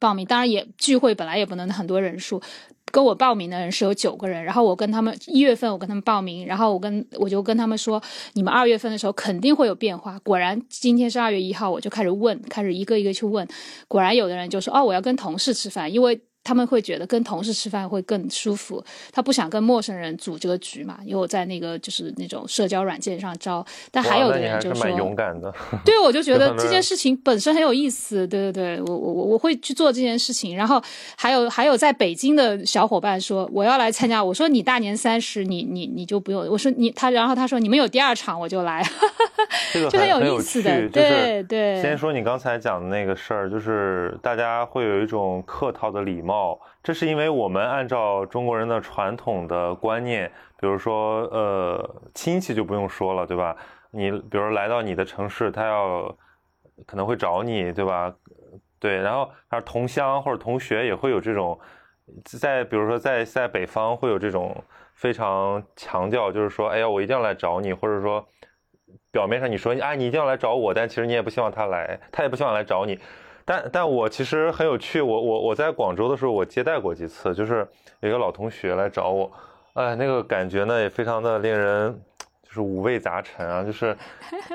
报名。当然也聚会本来也不能很多人数。跟我报名的人是有九个人，然后我跟他们一月份我跟他们报名，然后我跟我就跟他们说，你们二月份的时候肯定会有变化。果然今天是二月一号，我就开始问，开始一个一个去问，果然有的人就说，哦，我要跟同事吃饭，因为。他们会觉得跟同事吃饭会更舒服，他不想跟陌生人组这个局嘛。因为我在那个就是那种社交软件上招，但还有的人就说，勇敢的。对，我就觉得 这件事情本身很有意思。对对对，我我我我会去做这件事情。然后还有还有在北京的小伙伴说我要来参加，我说你大年三十你你你就不用，我说你他然后他说你们有第二场我就来，这个就很有意思的。对对。先说你刚才讲的那个事儿，就是大家会有一种客套的礼貌。哦，这是因为我们按照中国人的传统的观念，比如说，呃，亲戚就不用说了，对吧？你比如来到你的城市，他要可能会找你，对吧？对，然后还有同乡或者同学也会有这种，在比如说在在北方会有这种非常强调，就是说，哎呀，我一定要来找你，或者说表面上你说，哎，你一定要来找我，但其实你也不希望他来，他也不希望来找你。但但我其实很有趣，我我我在广州的时候，我接待过几次，就是有一个老同学来找我，哎，那个感觉呢也非常的令人就是五味杂陈啊，就是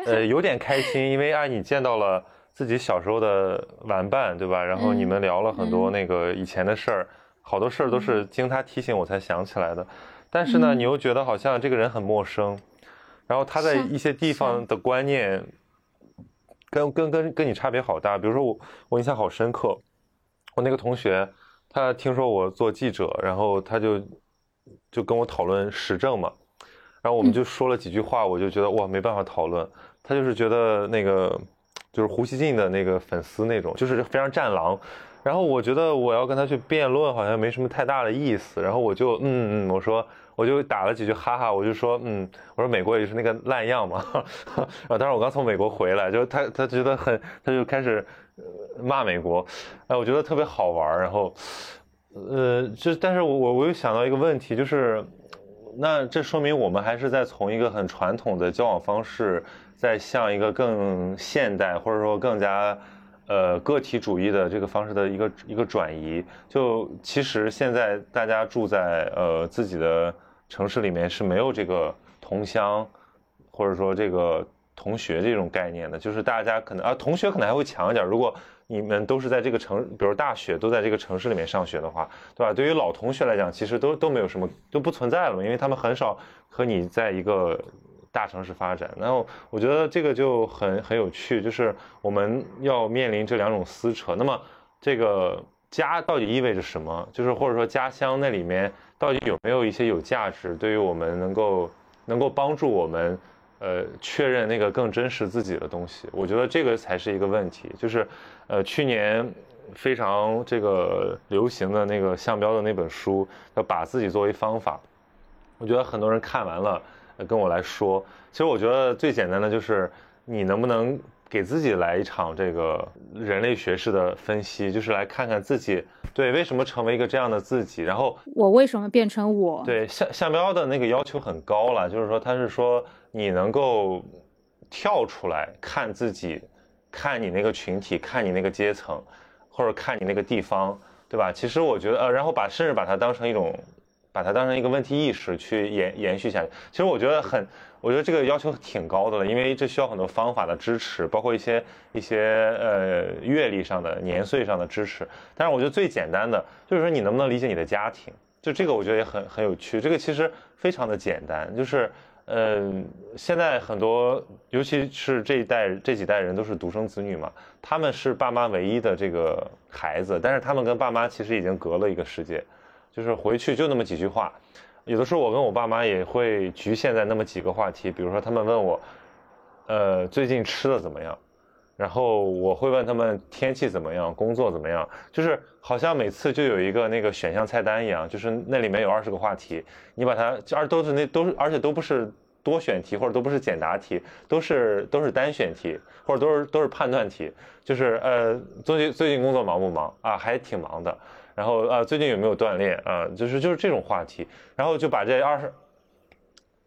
呃有点开心，因为啊你见到了自己小时候的玩伴，对吧？然后你们聊了很多那个以前的事儿，好多事儿都是经他提醒我才想起来的。但是呢，你又觉得好像这个人很陌生，然后他在一些地方的观念。跟跟跟跟你差别好大，比如说我我印象好深刻，我那个同学他听说我做记者，然后他就就跟我讨论时政嘛，然后我们就说了几句话，我就觉得哇没办法讨论，他就是觉得那个就是胡锡进的那个粉丝那种，就是非常战狼，然后我觉得我要跟他去辩论好像没什么太大的意思，然后我就嗯嗯我说。我就打了几句哈哈，我就说，嗯，我说美国也是那个烂样嘛，啊，当时我刚从美国回来，就他他觉得很，他就开始骂美国，哎，我觉得特别好玩然后，呃，就但是我我我又想到一个问题，就是，那这说明我们还是在从一个很传统的交往方式，在向一个更现代或者说更加。呃，个体主义的这个方式的一个一个转移，就其实现在大家住在呃自己的城市里面是没有这个同乡，或者说这个同学这种概念的，就是大家可能啊同学可能还会强一点，如果你们都是在这个城，比如大学都在这个城市里面上学的话，对吧？对于老同学来讲，其实都都没有什么都不存在了嘛，因为他们很少和你在一个。大城市发展，然后我觉得这个就很很有趣，就是我们要面临这两种撕扯。那么，这个家到底意味着什么？就是或者说家乡那里面到底有没有一些有价值，对于我们能够能够帮助我们，呃，确认那个更真实自己的东西？我觉得这个才是一个问题。就是，呃，去年非常这个流行的那个项标的那本书，要把自己作为方法。我觉得很多人看完了。跟我来说，其实我觉得最简单的就是你能不能给自己来一场这个人类学式的分析，就是来看看自己对为什么成为一个这样的自己，然后我为什么变成我？对向向标的那个要求很高了，就是说他是说你能够跳出来看自己，看你那个群体，看你那个阶层，或者看你那个地方，对吧？其实我觉得呃，然后把甚至把它当成一种。把它当成一个问题意识去延延续下去，其实我觉得很，我觉得这个要求挺高的了，因为这需要很多方法的支持，包括一些一些呃阅历上的、年岁上的支持。但是我觉得最简单的就是说，你能不能理解你的家庭？就这个我觉得也很很有趣。这个其实非常的简单，就是嗯，现在很多，尤其是这一代这几代人都是独生子女嘛，他们是爸妈唯一的这个孩子，但是他们跟爸妈其实已经隔了一个世界。就是回去就那么几句话，有的时候我跟我爸妈也会局限在那么几个话题，比如说他们问我，呃，最近吃的怎么样，然后我会问他们天气怎么样，工作怎么样，就是好像每次就有一个那个选项菜单一样，就是那里面有二十个话题，你把它而都是那都是而且都不是多选题，或者都不是简答题，都是都是单选题，或者都是都是判断题。就是呃，最近最近工作忙不忙啊？还挺忙的。然后啊，最近有没有锻炼啊？就是就是这种话题，然后就把这二十，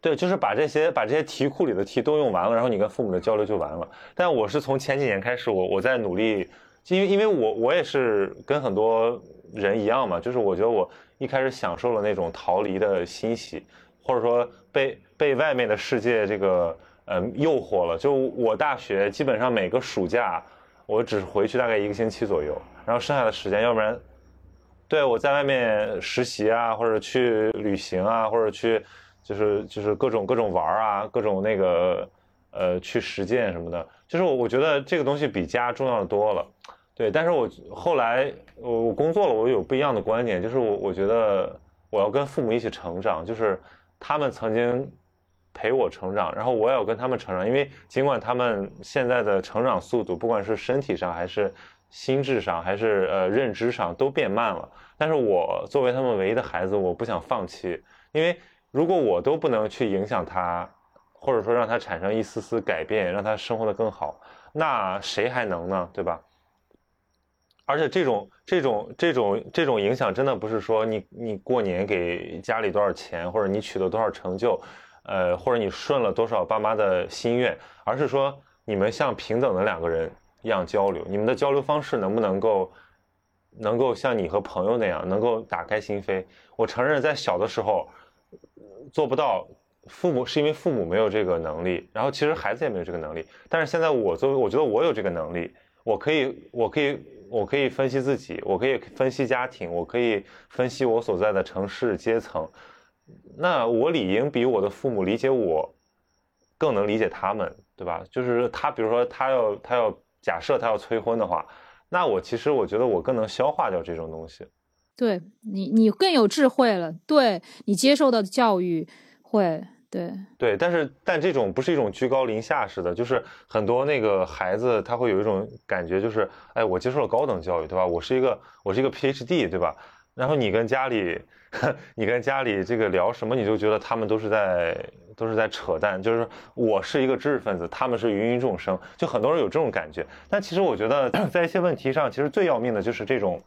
对，就是把这些把这些题库里的题都用完了，然后你跟父母的交流就完了。但我是从前几年开始，我我在努力，因为因为我我也是跟很多人一样嘛，就是我觉得我一开始享受了那种逃离的欣喜，或者说被被外面的世界这个呃诱惑了。就我大学基本上每个暑假，我只回去大概一个星期左右，然后剩下的时间，要不然。对，我在外面实习啊，或者去旅行啊，或者去，就是就是各种各种玩啊，各种那个呃去实践什么的，就是我我觉得这个东西比家重要的多了。对，但是我后来我我工作了，我有不一样的观点，就是我我觉得我要跟父母一起成长，就是他们曾经陪我成长，然后我也要跟他们成长，因为尽管他们现在的成长速度，不管是身体上还是。心智上还是呃认知上都变慢了，但是我作为他们唯一的孩子，我不想放弃，因为如果我都不能去影响他，或者说让他产生一丝丝改变，让他生活的更好，那谁还能呢？对吧？而且这种这种这种这种影响，真的不是说你你过年给家里多少钱，或者你取得多少成就，呃，或者你顺了多少爸妈的心愿，而是说你们像平等的两个人。一样交流，你们的交流方式能不能够，能够像你和朋友那样，能够打开心扉？我承认，在小的时候做不到，父母是因为父母没有这个能力，然后其实孩子也没有这个能力。但是现在我作为，我觉得我有这个能力，我可以，我可以，我可以分析自己，我可以分析家庭，我可以分析我所在的城市阶层。那我理应比我的父母理解我，更能理解他们，对吧？就是他，比如说他要，他要。假设他要催婚的话，那我其实我觉得我更能消化掉这种东西。对你，你更有智慧了。对你接受的教育会，对对，但是但这种不是一种居高临下式的，就是很多那个孩子他会有一种感觉，就是哎，我接受了高等教育，对吧？我是一个我是一个 PhD，对吧？然后你跟家里，你跟家里这个聊什么，你就觉得他们都是在都是在扯淡。就是我是一个知识分子，他们是芸芸众生，就很多人有这种感觉。但其实我觉得，在一些问题上，其实最要命的就是这种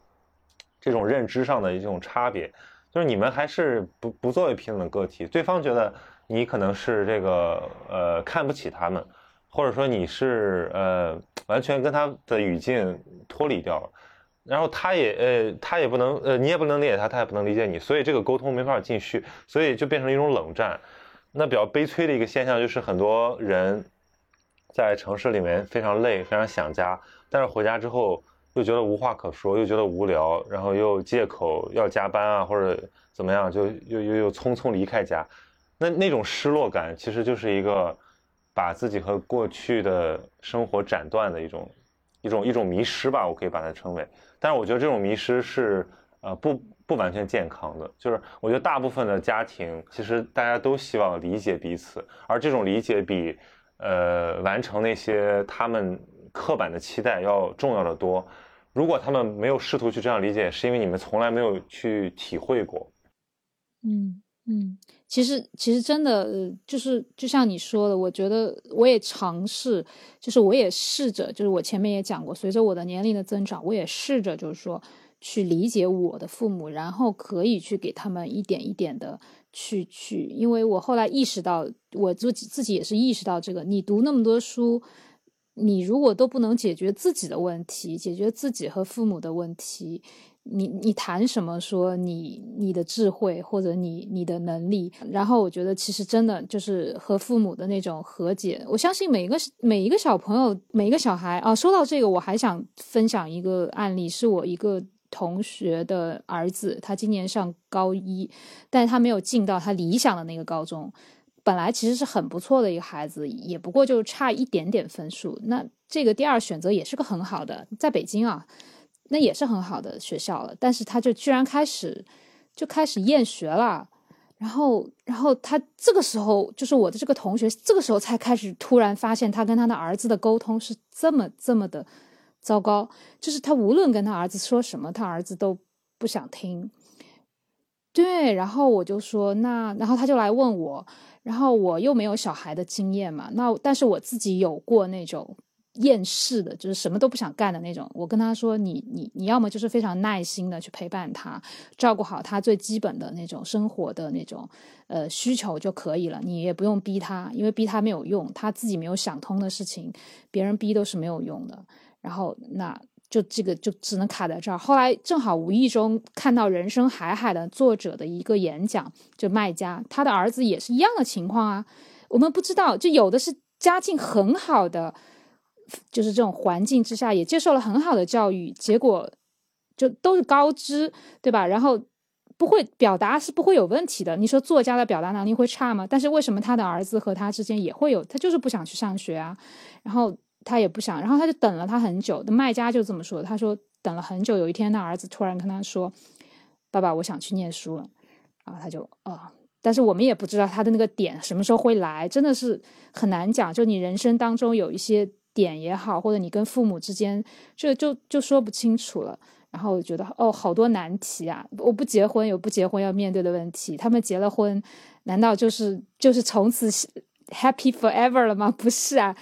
这种认知上的一种差别。就是你们还是不不作为平等个体，对方觉得你可能是这个呃看不起他们，或者说你是呃完全跟他的语境脱离掉了。然后他也呃，他也不能呃，你也不能理解他，他也不能理解你，所以这个沟通没法继续，所以就变成一种冷战。那比较悲催的一个现象就是，很多人在城市里面非常累，非常想家，但是回家之后又觉得无话可说，又觉得无聊，然后又借口要加班啊，或者怎么样，就又又又匆匆离开家。那那种失落感，其实就是一个把自己和过去的生活斩断的一种一种一种迷失吧，我可以把它称为。但是我觉得这种迷失是，呃，不不完全健康的。就是我觉得大部分的家庭，其实大家都希望理解彼此，而这种理解比，呃，完成那些他们刻板的期待要重要的多。如果他们没有试图去这样理解，是因为你们从来没有去体会过。嗯嗯。其实，其实真的，就是就像你说的，我觉得我也尝试，就是我也试着，就是我前面也讲过，随着我的年龄的增长，我也试着就是说去理解我的父母，然后可以去给他们一点一点的去去，因为我后来意识到，我自己自己也是意识到这个，你读那么多书，你如果都不能解决自己的问题，解决自己和父母的问题。你你谈什么？说你你的智慧或者你你的能力，然后我觉得其实真的就是和父母的那种和解。我相信每一个每一个小朋友，每一个小孩啊。说到这个，我还想分享一个案例，是我一个同学的儿子，他今年上高一，但他没有进到他理想的那个高中。本来其实是很不错的一个孩子，也不过就差一点点分数。那这个第二选择也是个很好的，在北京啊。那也是很好的学校了，但是他就居然开始就开始厌学了，然后，然后他这个时候就是我的这个同学，这个时候才开始突然发现他跟他的儿子的沟通是这么这么的糟糕，就是他无论跟他儿子说什么，他儿子都不想听。对，然后我就说那，然后他就来问我，然后我又没有小孩的经验嘛，那但是我自己有过那种。厌世的，就是什么都不想干的那种。我跟他说：“你你你要么就是非常耐心的去陪伴他，照顾好他最基本的那种生活的那种呃需求就可以了。你也不用逼他，因为逼他没有用，他自己没有想通的事情，别人逼都是没有用的。然后那就这个就只能卡在这儿。后来正好无意中看到《人生海海》的作者的一个演讲，就卖家，他的儿子也是一样的情况啊。我们不知道，就有的是家境很好的。”就是这种环境之下，也接受了很好的教育，结果就都是高知，对吧？然后不会表达是不会有问题的。你说作家的表达能力会差吗？但是为什么他的儿子和他之间也会有？他就是不想去上学啊，然后他也不想，然后他就等了他很久。卖家就这么说，他说等了很久，有一天他儿子突然跟他说：“爸爸，我想去念书了。”然后他就啊，但是我们也不知道他的那个点什么时候会来，真的是很难讲。就你人生当中有一些。点也好，或者你跟父母之间，这就就说不清楚了。然后我觉得哦，好多难题啊！我不结婚有不结婚要面对的问题，他们结了婚，难道就是就是从此 happy forever 了吗？不是啊，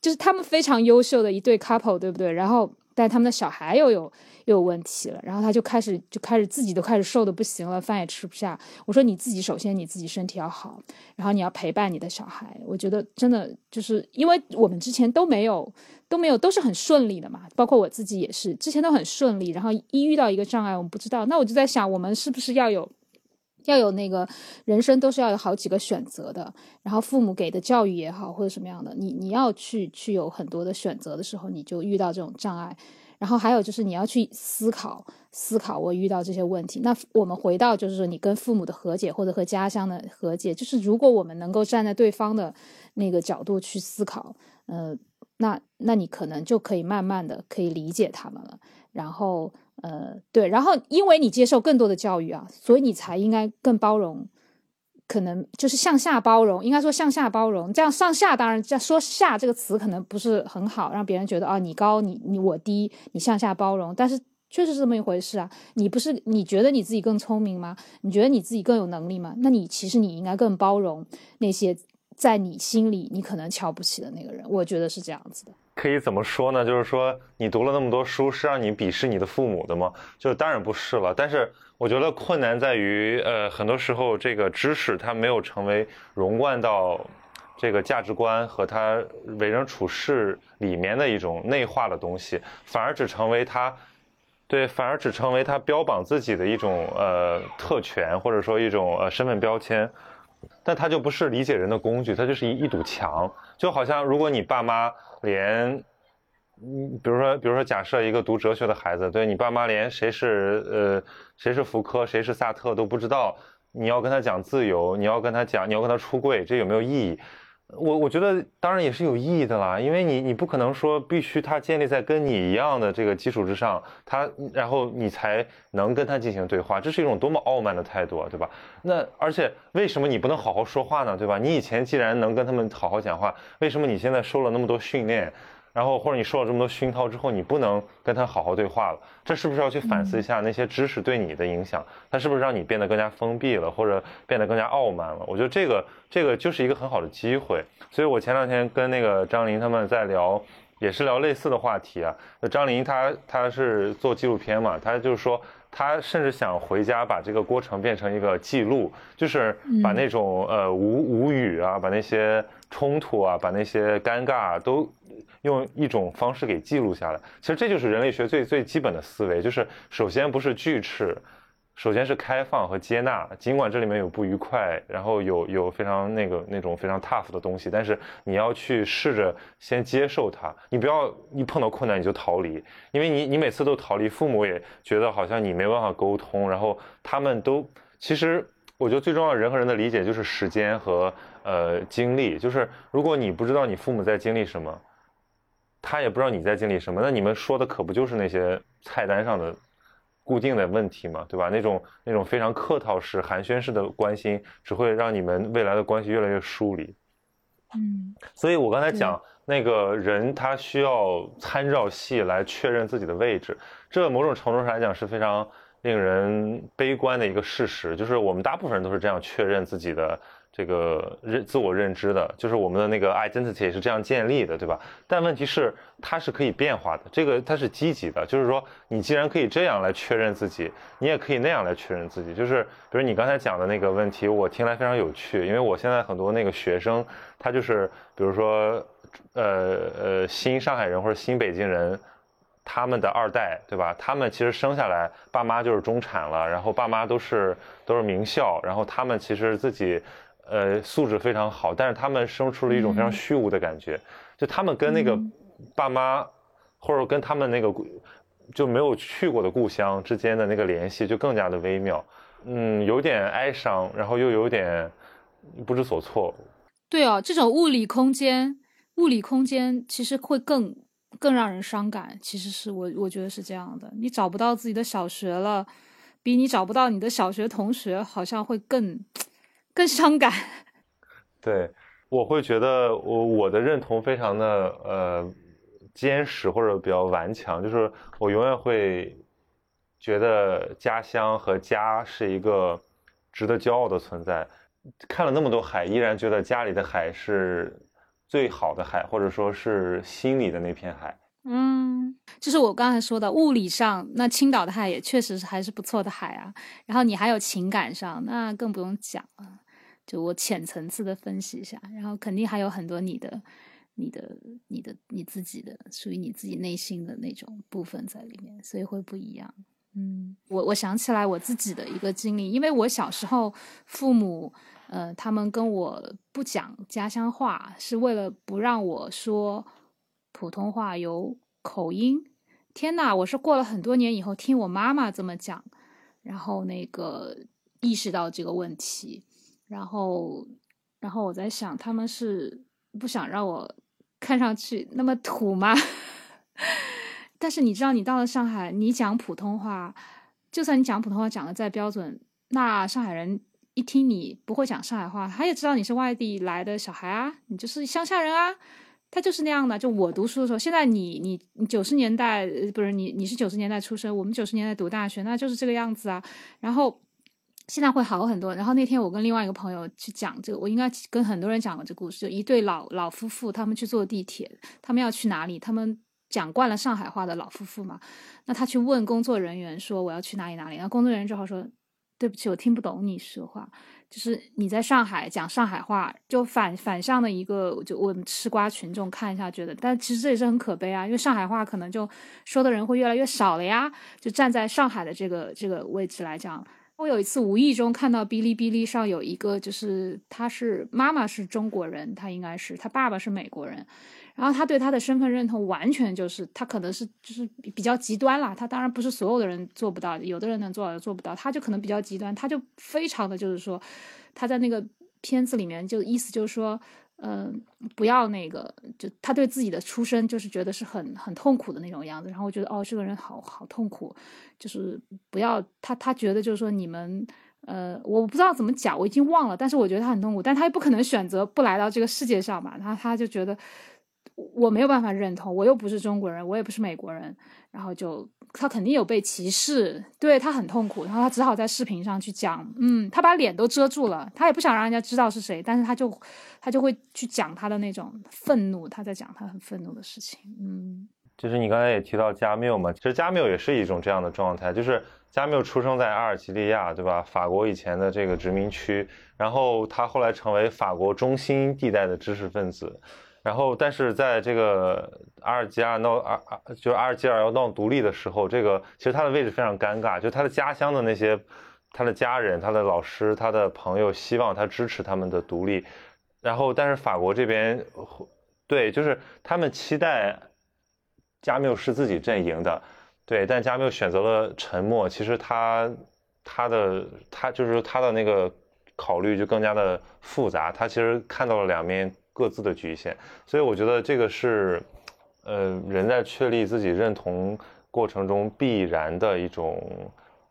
就是他们非常优秀的一对 couple，对不对？然后但他们的小孩又有。又有问题了，然后他就开始就开始自己都开始瘦的不行了，饭也吃不下。我说你自己首先你自己身体要好，然后你要陪伴你的小孩。我觉得真的就是因为我们之前都没有都没有都是很顺利的嘛，包括我自己也是之前都很顺利，然后一遇到一个障碍我们不知道，那我就在想我们是不是要有要有那个人生都是要有好几个选择的，然后父母给的教育也好或者什么样的，你你要去去有很多的选择的时候，你就遇到这种障碍。然后还有就是你要去思考思考，我遇到这些问题。那我们回到就是说，你跟父母的和解，或者和家乡的和解，就是如果我们能够站在对方的那个角度去思考，呃，那那你可能就可以慢慢的可以理解他们了。然后呃，对，然后因为你接受更多的教育啊，所以你才应该更包容。可能就是向下包容，应该说向下包容。这样上下当然，这说下这个词可能不是很好，让别人觉得啊，你高，你你我低，你向下包容。但是确实是这么一回事啊。你不是你觉得你自己更聪明吗？你觉得你自己更有能力吗？那你其实你应该更包容那些在你心里你可能瞧不起的那个人。我觉得是这样子的。可以怎么说呢？就是说你读了那么多书，是让你鄙视你的父母的吗？就当然不是了。但是。我觉得困难在于，呃，很多时候这个知识它没有成为融贯到这个价值观和他为人处事里面的一种内化的东西，反而只成为他，对，反而只成为他标榜自己的一种呃特权或者说一种呃身份标签，但他就不是理解人的工具，他就是一一堵墙，就好像如果你爸妈连。嗯，比如说，比如说，假设一个读哲学的孩子，对你爸妈连谁是呃谁是福柯，谁是萨特都不知道，你要跟他讲自由，你要跟他讲，你要跟他出柜，这有没有意义？我我觉得当然也是有意义的啦，因为你你不可能说必须他建立在跟你一样的这个基础之上，他然后你才能跟他进行对话，这是一种多么傲慢的态度啊，对吧？那而且为什么你不能好好说话呢？对吧？你以前既然能跟他们好好讲话，为什么你现在受了那么多训练？然后或者你受了这么多熏陶之后，你不能跟他好好对话了，这是不是要去反思一下那些知识对你的影响？它是不是让你变得更加封闭了，或者变得更加傲慢了？我觉得这个这个就是一个很好的机会。所以我前两天跟那个张琳他们在聊，也是聊类似的话题啊。那张琳她她是做纪录片嘛，她就是说他甚至想回家把这个过程变成一个记录，就是把那种呃无无语啊，把那些冲突啊，把那些尴尬都。用一种方式给记录下来，其实这就是人类学最最基本的思维，就是首先不是拒斥，首先是开放和接纳。尽管这里面有不愉快，然后有有非常那个那种非常 tough 的东西，但是你要去试着先接受它。你不要一碰到困难你就逃离，因为你你每次都逃离，父母也觉得好像你没办法沟通，然后他们都其实我觉得最重要人和人的理解就是时间和呃经历，就是如果你不知道你父母在经历什么。他也不知道你在经历什么，那你们说的可不就是那些菜单上的固定的问题嘛？对吧？那种那种非常客套式、寒暄式的关心，只会让你们未来的关系越来越疏离。嗯，所以我刚才讲那个人，他需要参照系来确认自己的位置，这某种程度上来讲是非常令人悲观的一个事实，就是我们大部分人都是这样确认自己的这个认自我认知的，就是我们的那个 identity 是这样建立的，对吧？但问题是它是可以变化的，这个它是积极的，就是说你既然可以这样来确认自己，你也可以那样来确认自己。就是比如你刚才讲的那个问题，我听来非常有趣，因为我现在很多那个学生，他就是比如说呃呃新上海人或者新北京人。他们的二代，对吧？他们其实生下来，爸妈就是中产了，然后爸妈都是都是名校，然后他们其实自己，呃，素质非常好，但是他们生出了一种非常虚无的感觉，就他们跟那个爸妈，或者跟他们那个就没有去过的故乡之间的那个联系就更加的微妙，嗯，有点哀伤，然后又有点不知所措。对哦，这种物理空间，物理空间其实会更。更让人伤感，其实是我我觉得是这样的。你找不到自己的小学了，比你找不到你的小学同学，好像会更更伤感。对，我会觉得我我的认同非常的呃坚实或者比较顽强，就是我永远会觉得家乡和家是一个值得骄傲的存在。看了那么多海，依然觉得家里的海是。最好的海，或者说是心里的那片海，嗯，就是我刚才说的物理上，那青岛的海也确实是还是不错的海啊。然后你还有情感上，那更不用讲了。就我浅层次的分析一下，然后肯定还有很多你的、你的、你的、你自己的属于你自己内心的那种部分在里面，所以会不一样。嗯，我我想起来我自己的一个经历，因为我小时候父母。呃，他们跟我不讲家乡话，是为了不让我说普通话有口音。天呐，我是过了很多年以后听我妈妈这么讲，然后那个意识到这个问题，然后，然后我在想，他们是不想让我看上去那么土吗？但是你知道，你到了上海，你讲普通话，就算你讲普通话讲的再标准，那上海人。一听你不会讲上海话，他也知道你是外地来的小孩啊，你就是乡下人啊，他就是那样的。就我读书的时候，现在你你你九十年代不是你你是九十年代出生，我们九十年代读大学，那就是这个样子啊。然后现在会好很多。然后那天我跟另外一个朋友去讲这个，我应该跟很多人讲过这故事，就一对老老夫妇，他们去坐地铁，他们要去哪里？他们讲惯了上海话的老夫妇嘛，那他去问工作人员说我要去哪里哪里，然后工作人员正好说。对不起，我听不懂你说话。就是你在上海讲上海话，就反反向的一个，就我们吃瓜群众看一下，觉得，但其实这也是很可悲啊，因为上海话可能就说的人会越来越少了呀。就站在上海的这个这个位置来讲，我有一次无意中看到哔哩哔哩上有一个，就是他是妈妈是中国人，他应该是他爸爸是美国人。然后他对他的身份认同完全就是他可能是就是比较极端啦，他当然不是所有的人做不到，有的人能做到，做不到，他就可能比较极端，他就非常的就是说，他在那个片子里面就意思就是说，嗯，不要那个，就他对自己的出身就是觉得是很很痛苦的那种样子。然后我觉得哦，这个人好好痛苦，就是不要他他觉得就是说你们呃，我不知道怎么讲，我已经忘了，但是我觉得他很痛苦，但他又不可能选择不来到这个世界上嘛，然后他就觉得。我没有办法认同，我又不是中国人，我也不是美国人，然后就他肯定有被歧视，对他很痛苦，然后他只好在视频上去讲，嗯，他把脸都遮住了，他也不想让人家知道是谁，但是他就他就会去讲他的那种愤怒，他在讲他很愤怒的事情，嗯，就是你刚才也提到加缪嘛，其实加缪也是一种这样的状态，就是加缪出生在阿尔及利亚，对吧？法国以前的这个殖民区，然后他后来成为法国中心地带的知识分子。然后，但是在这个阿尔及利亚闹阿阿，就是阿尔及尔要闹独立的时候，这个其实他的位置非常尴尬，就他的家乡的那些，他的家人、他的老师、他的朋友希望他支持他们的独立，然后，但是法国这边，对，就是他们期待加缪是自己阵营的，对，但加缪选择了沉默。其实他他的他就是他的那个考虑就更加的复杂，他其实看到了两面。各自的局限，所以我觉得这个是，呃，人在确立自己认同过程中必然的一种，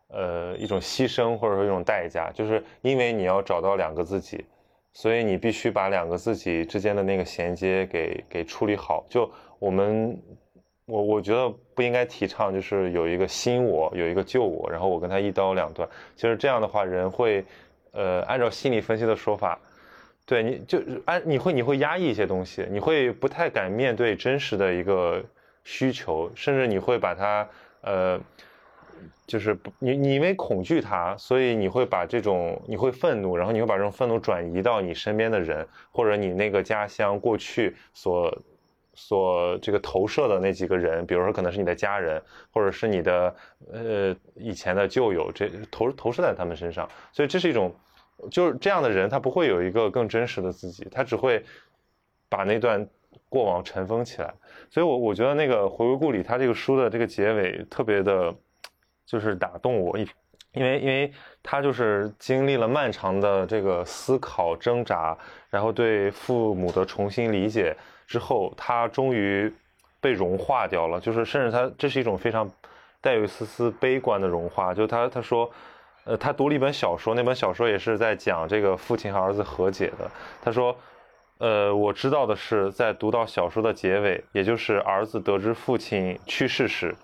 呃，一种牺牲或者说一种代价，就是因为你要找到两个自己，所以你必须把两个自己之间的那个衔接给给处理好。就我们我我觉得不应该提倡，就是有一个新我，有一个旧我，然后我跟他一刀两断。其实这样的话，人会，呃，按照心理分析的说法，对你就按你会你会压抑一些东西，你会不太敢面对真实的一个需求，甚至你会把它，呃，就是你你因为恐惧他，所以你会把这种你会愤怒，然后你会把这种愤怒转移到你身边的人，或者你那个家乡过去所。所这个投射的那几个人，比如说可能是你的家人，或者是你的呃以前的旧友，这投投射在他们身上，所以这是一种就是这样的人，他不会有一个更真实的自己，他只会把那段过往尘封起来。所以，我我觉得那个回归故里，他这个书的这个结尾特别的，就是打动我，因为因为他就是经历了漫长的这个思考挣扎，然后对父母的重新理解。之后，他终于被融化掉了，就是甚至他这是一种非常带有一丝丝悲观的融化。就他他说，呃，他读了一本小说，那本小说也是在讲这个父亲和儿子和解的。他说，呃，我知道的是，在读到小说的结尾，也就是儿子得知父亲去世时，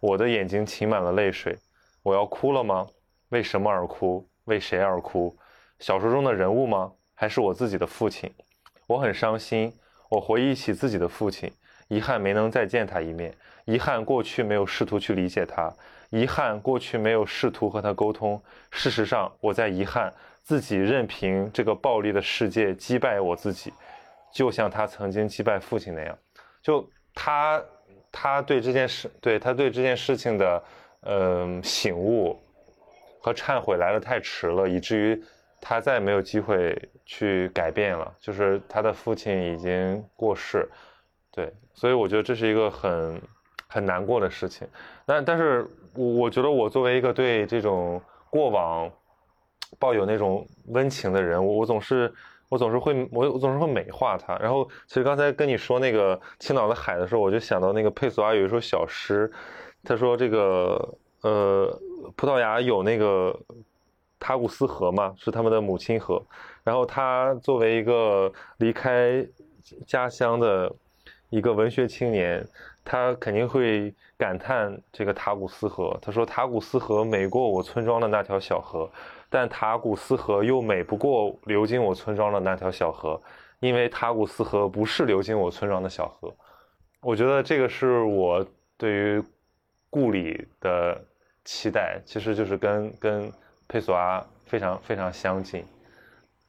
我的眼睛噙满了泪水。我要哭了吗？为什么而哭？为谁而哭？小说中的人物吗？还是我自己的父亲？我很伤心。我回忆起自己的父亲，遗憾没能再见他一面，遗憾过去没有试图去理解他，遗憾过去没有试图和他沟通。事实上，我在遗憾自己任凭这个暴力的世界击败我自己，就像他曾经击败父亲那样。就他，他对这件事，对他对这件事情的，嗯，醒悟和忏悔来的太迟了，以至于。他再也没有机会去改变了，就是他的父亲已经过世，对，所以我觉得这是一个很很难过的事情。但但是，我我觉得我作为一个对这种过往抱有那种温情的人，我总是我总是会我我总是会美化他。然后，其实刚才跟你说那个青岛的海的时候，我就想到那个佩索阿有一首小诗，他说这个呃葡萄牙有那个。塔古斯河嘛，是他们的母亲河。然后他作为一个离开家乡的一个文学青年，他肯定会感叹这个塔古斯河。他说：“塔古斯河美过我村庄的那条小河，但塔古斯河又美不过流经我村庄的那条小河，因为塔古斯河不是流经我村庄的小河。”我觉得这个是我对于故里的期待，其实就是跟跟。佩索阿非常非常相近，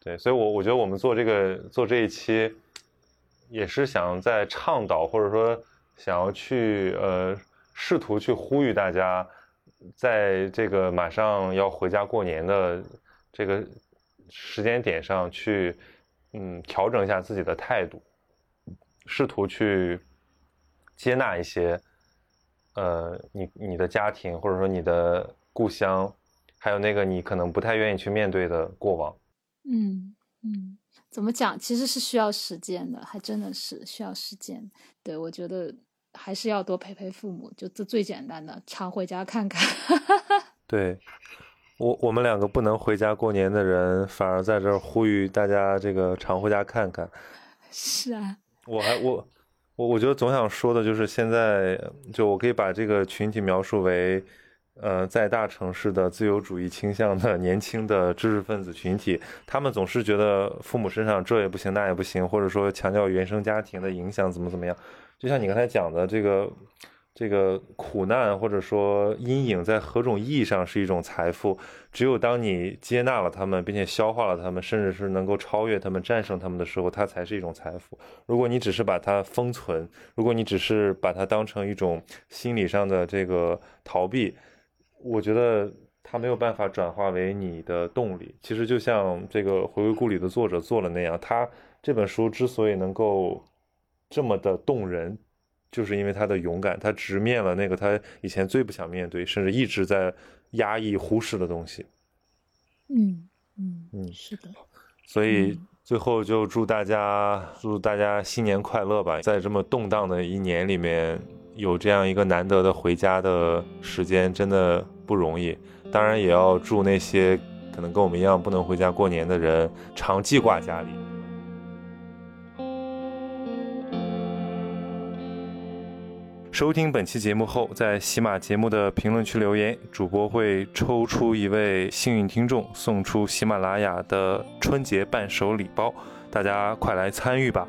对，所以，我我觉得我们做这个做这一期，也是想在倡导，或者说想要去呃试图去呼吁大家，在这个马上要回家过年的这个时间点上去，嗯，调整一下自己的态度，试图去接纳一些，呃，你你的家庭或者说你的故乡。还有那个你可能不太愿意去面对的过往，嗯嗯，怎么讲？其实是需要时间的，还真的是需要时间。对我觉得还是要多陪陪父母，就这最简单的，常回家看看。对我我们两个不能回家过年的人，反而在这儿呼吁大家这个常回家看看。是啊，我还我我我觉得总想说的就是现在就我可以把这个群体描述为。呃，在大城市的自由主义倾向的年轻的知识分子群体，他们总是觉得父母身上这也不行那也不行，或者说强调原生家庭的影响怎么怎么样。就像你刚才讲的，这个这个苦难或者说阴影，在何种意义上是一种财富？只有当你接纳了他们，并且消化了他们，甚至是能够超越他们、战胜他们的时候，它才是一种财富。如果你只是把它封存，如果你只是把它当成一种心理上的这个逃避。我觉得它没有办法转化为你的动力。其实就像这个《回归故里》的作者做了那样，他这本书之所以能够这么的动人，就是因为他的勇敢，他直面了那个他以前最不想面对，甚至一直在压抑、忽视的东西。嗯嗯嗯，是的。所以最后就祝大家祝大家新年快乐吧！在这么动荡的一年里面，有这样一个难得的回家的时间，真的。不容易，当然也要祝那些可能跟我们一样不能回家过年的人常记挂家里。收听本期节目后，在喜马节目的评论区留言，主播会抽出一位幸运听众，送出喜马拉雅的春节伴手礼包，大家快来参与吧！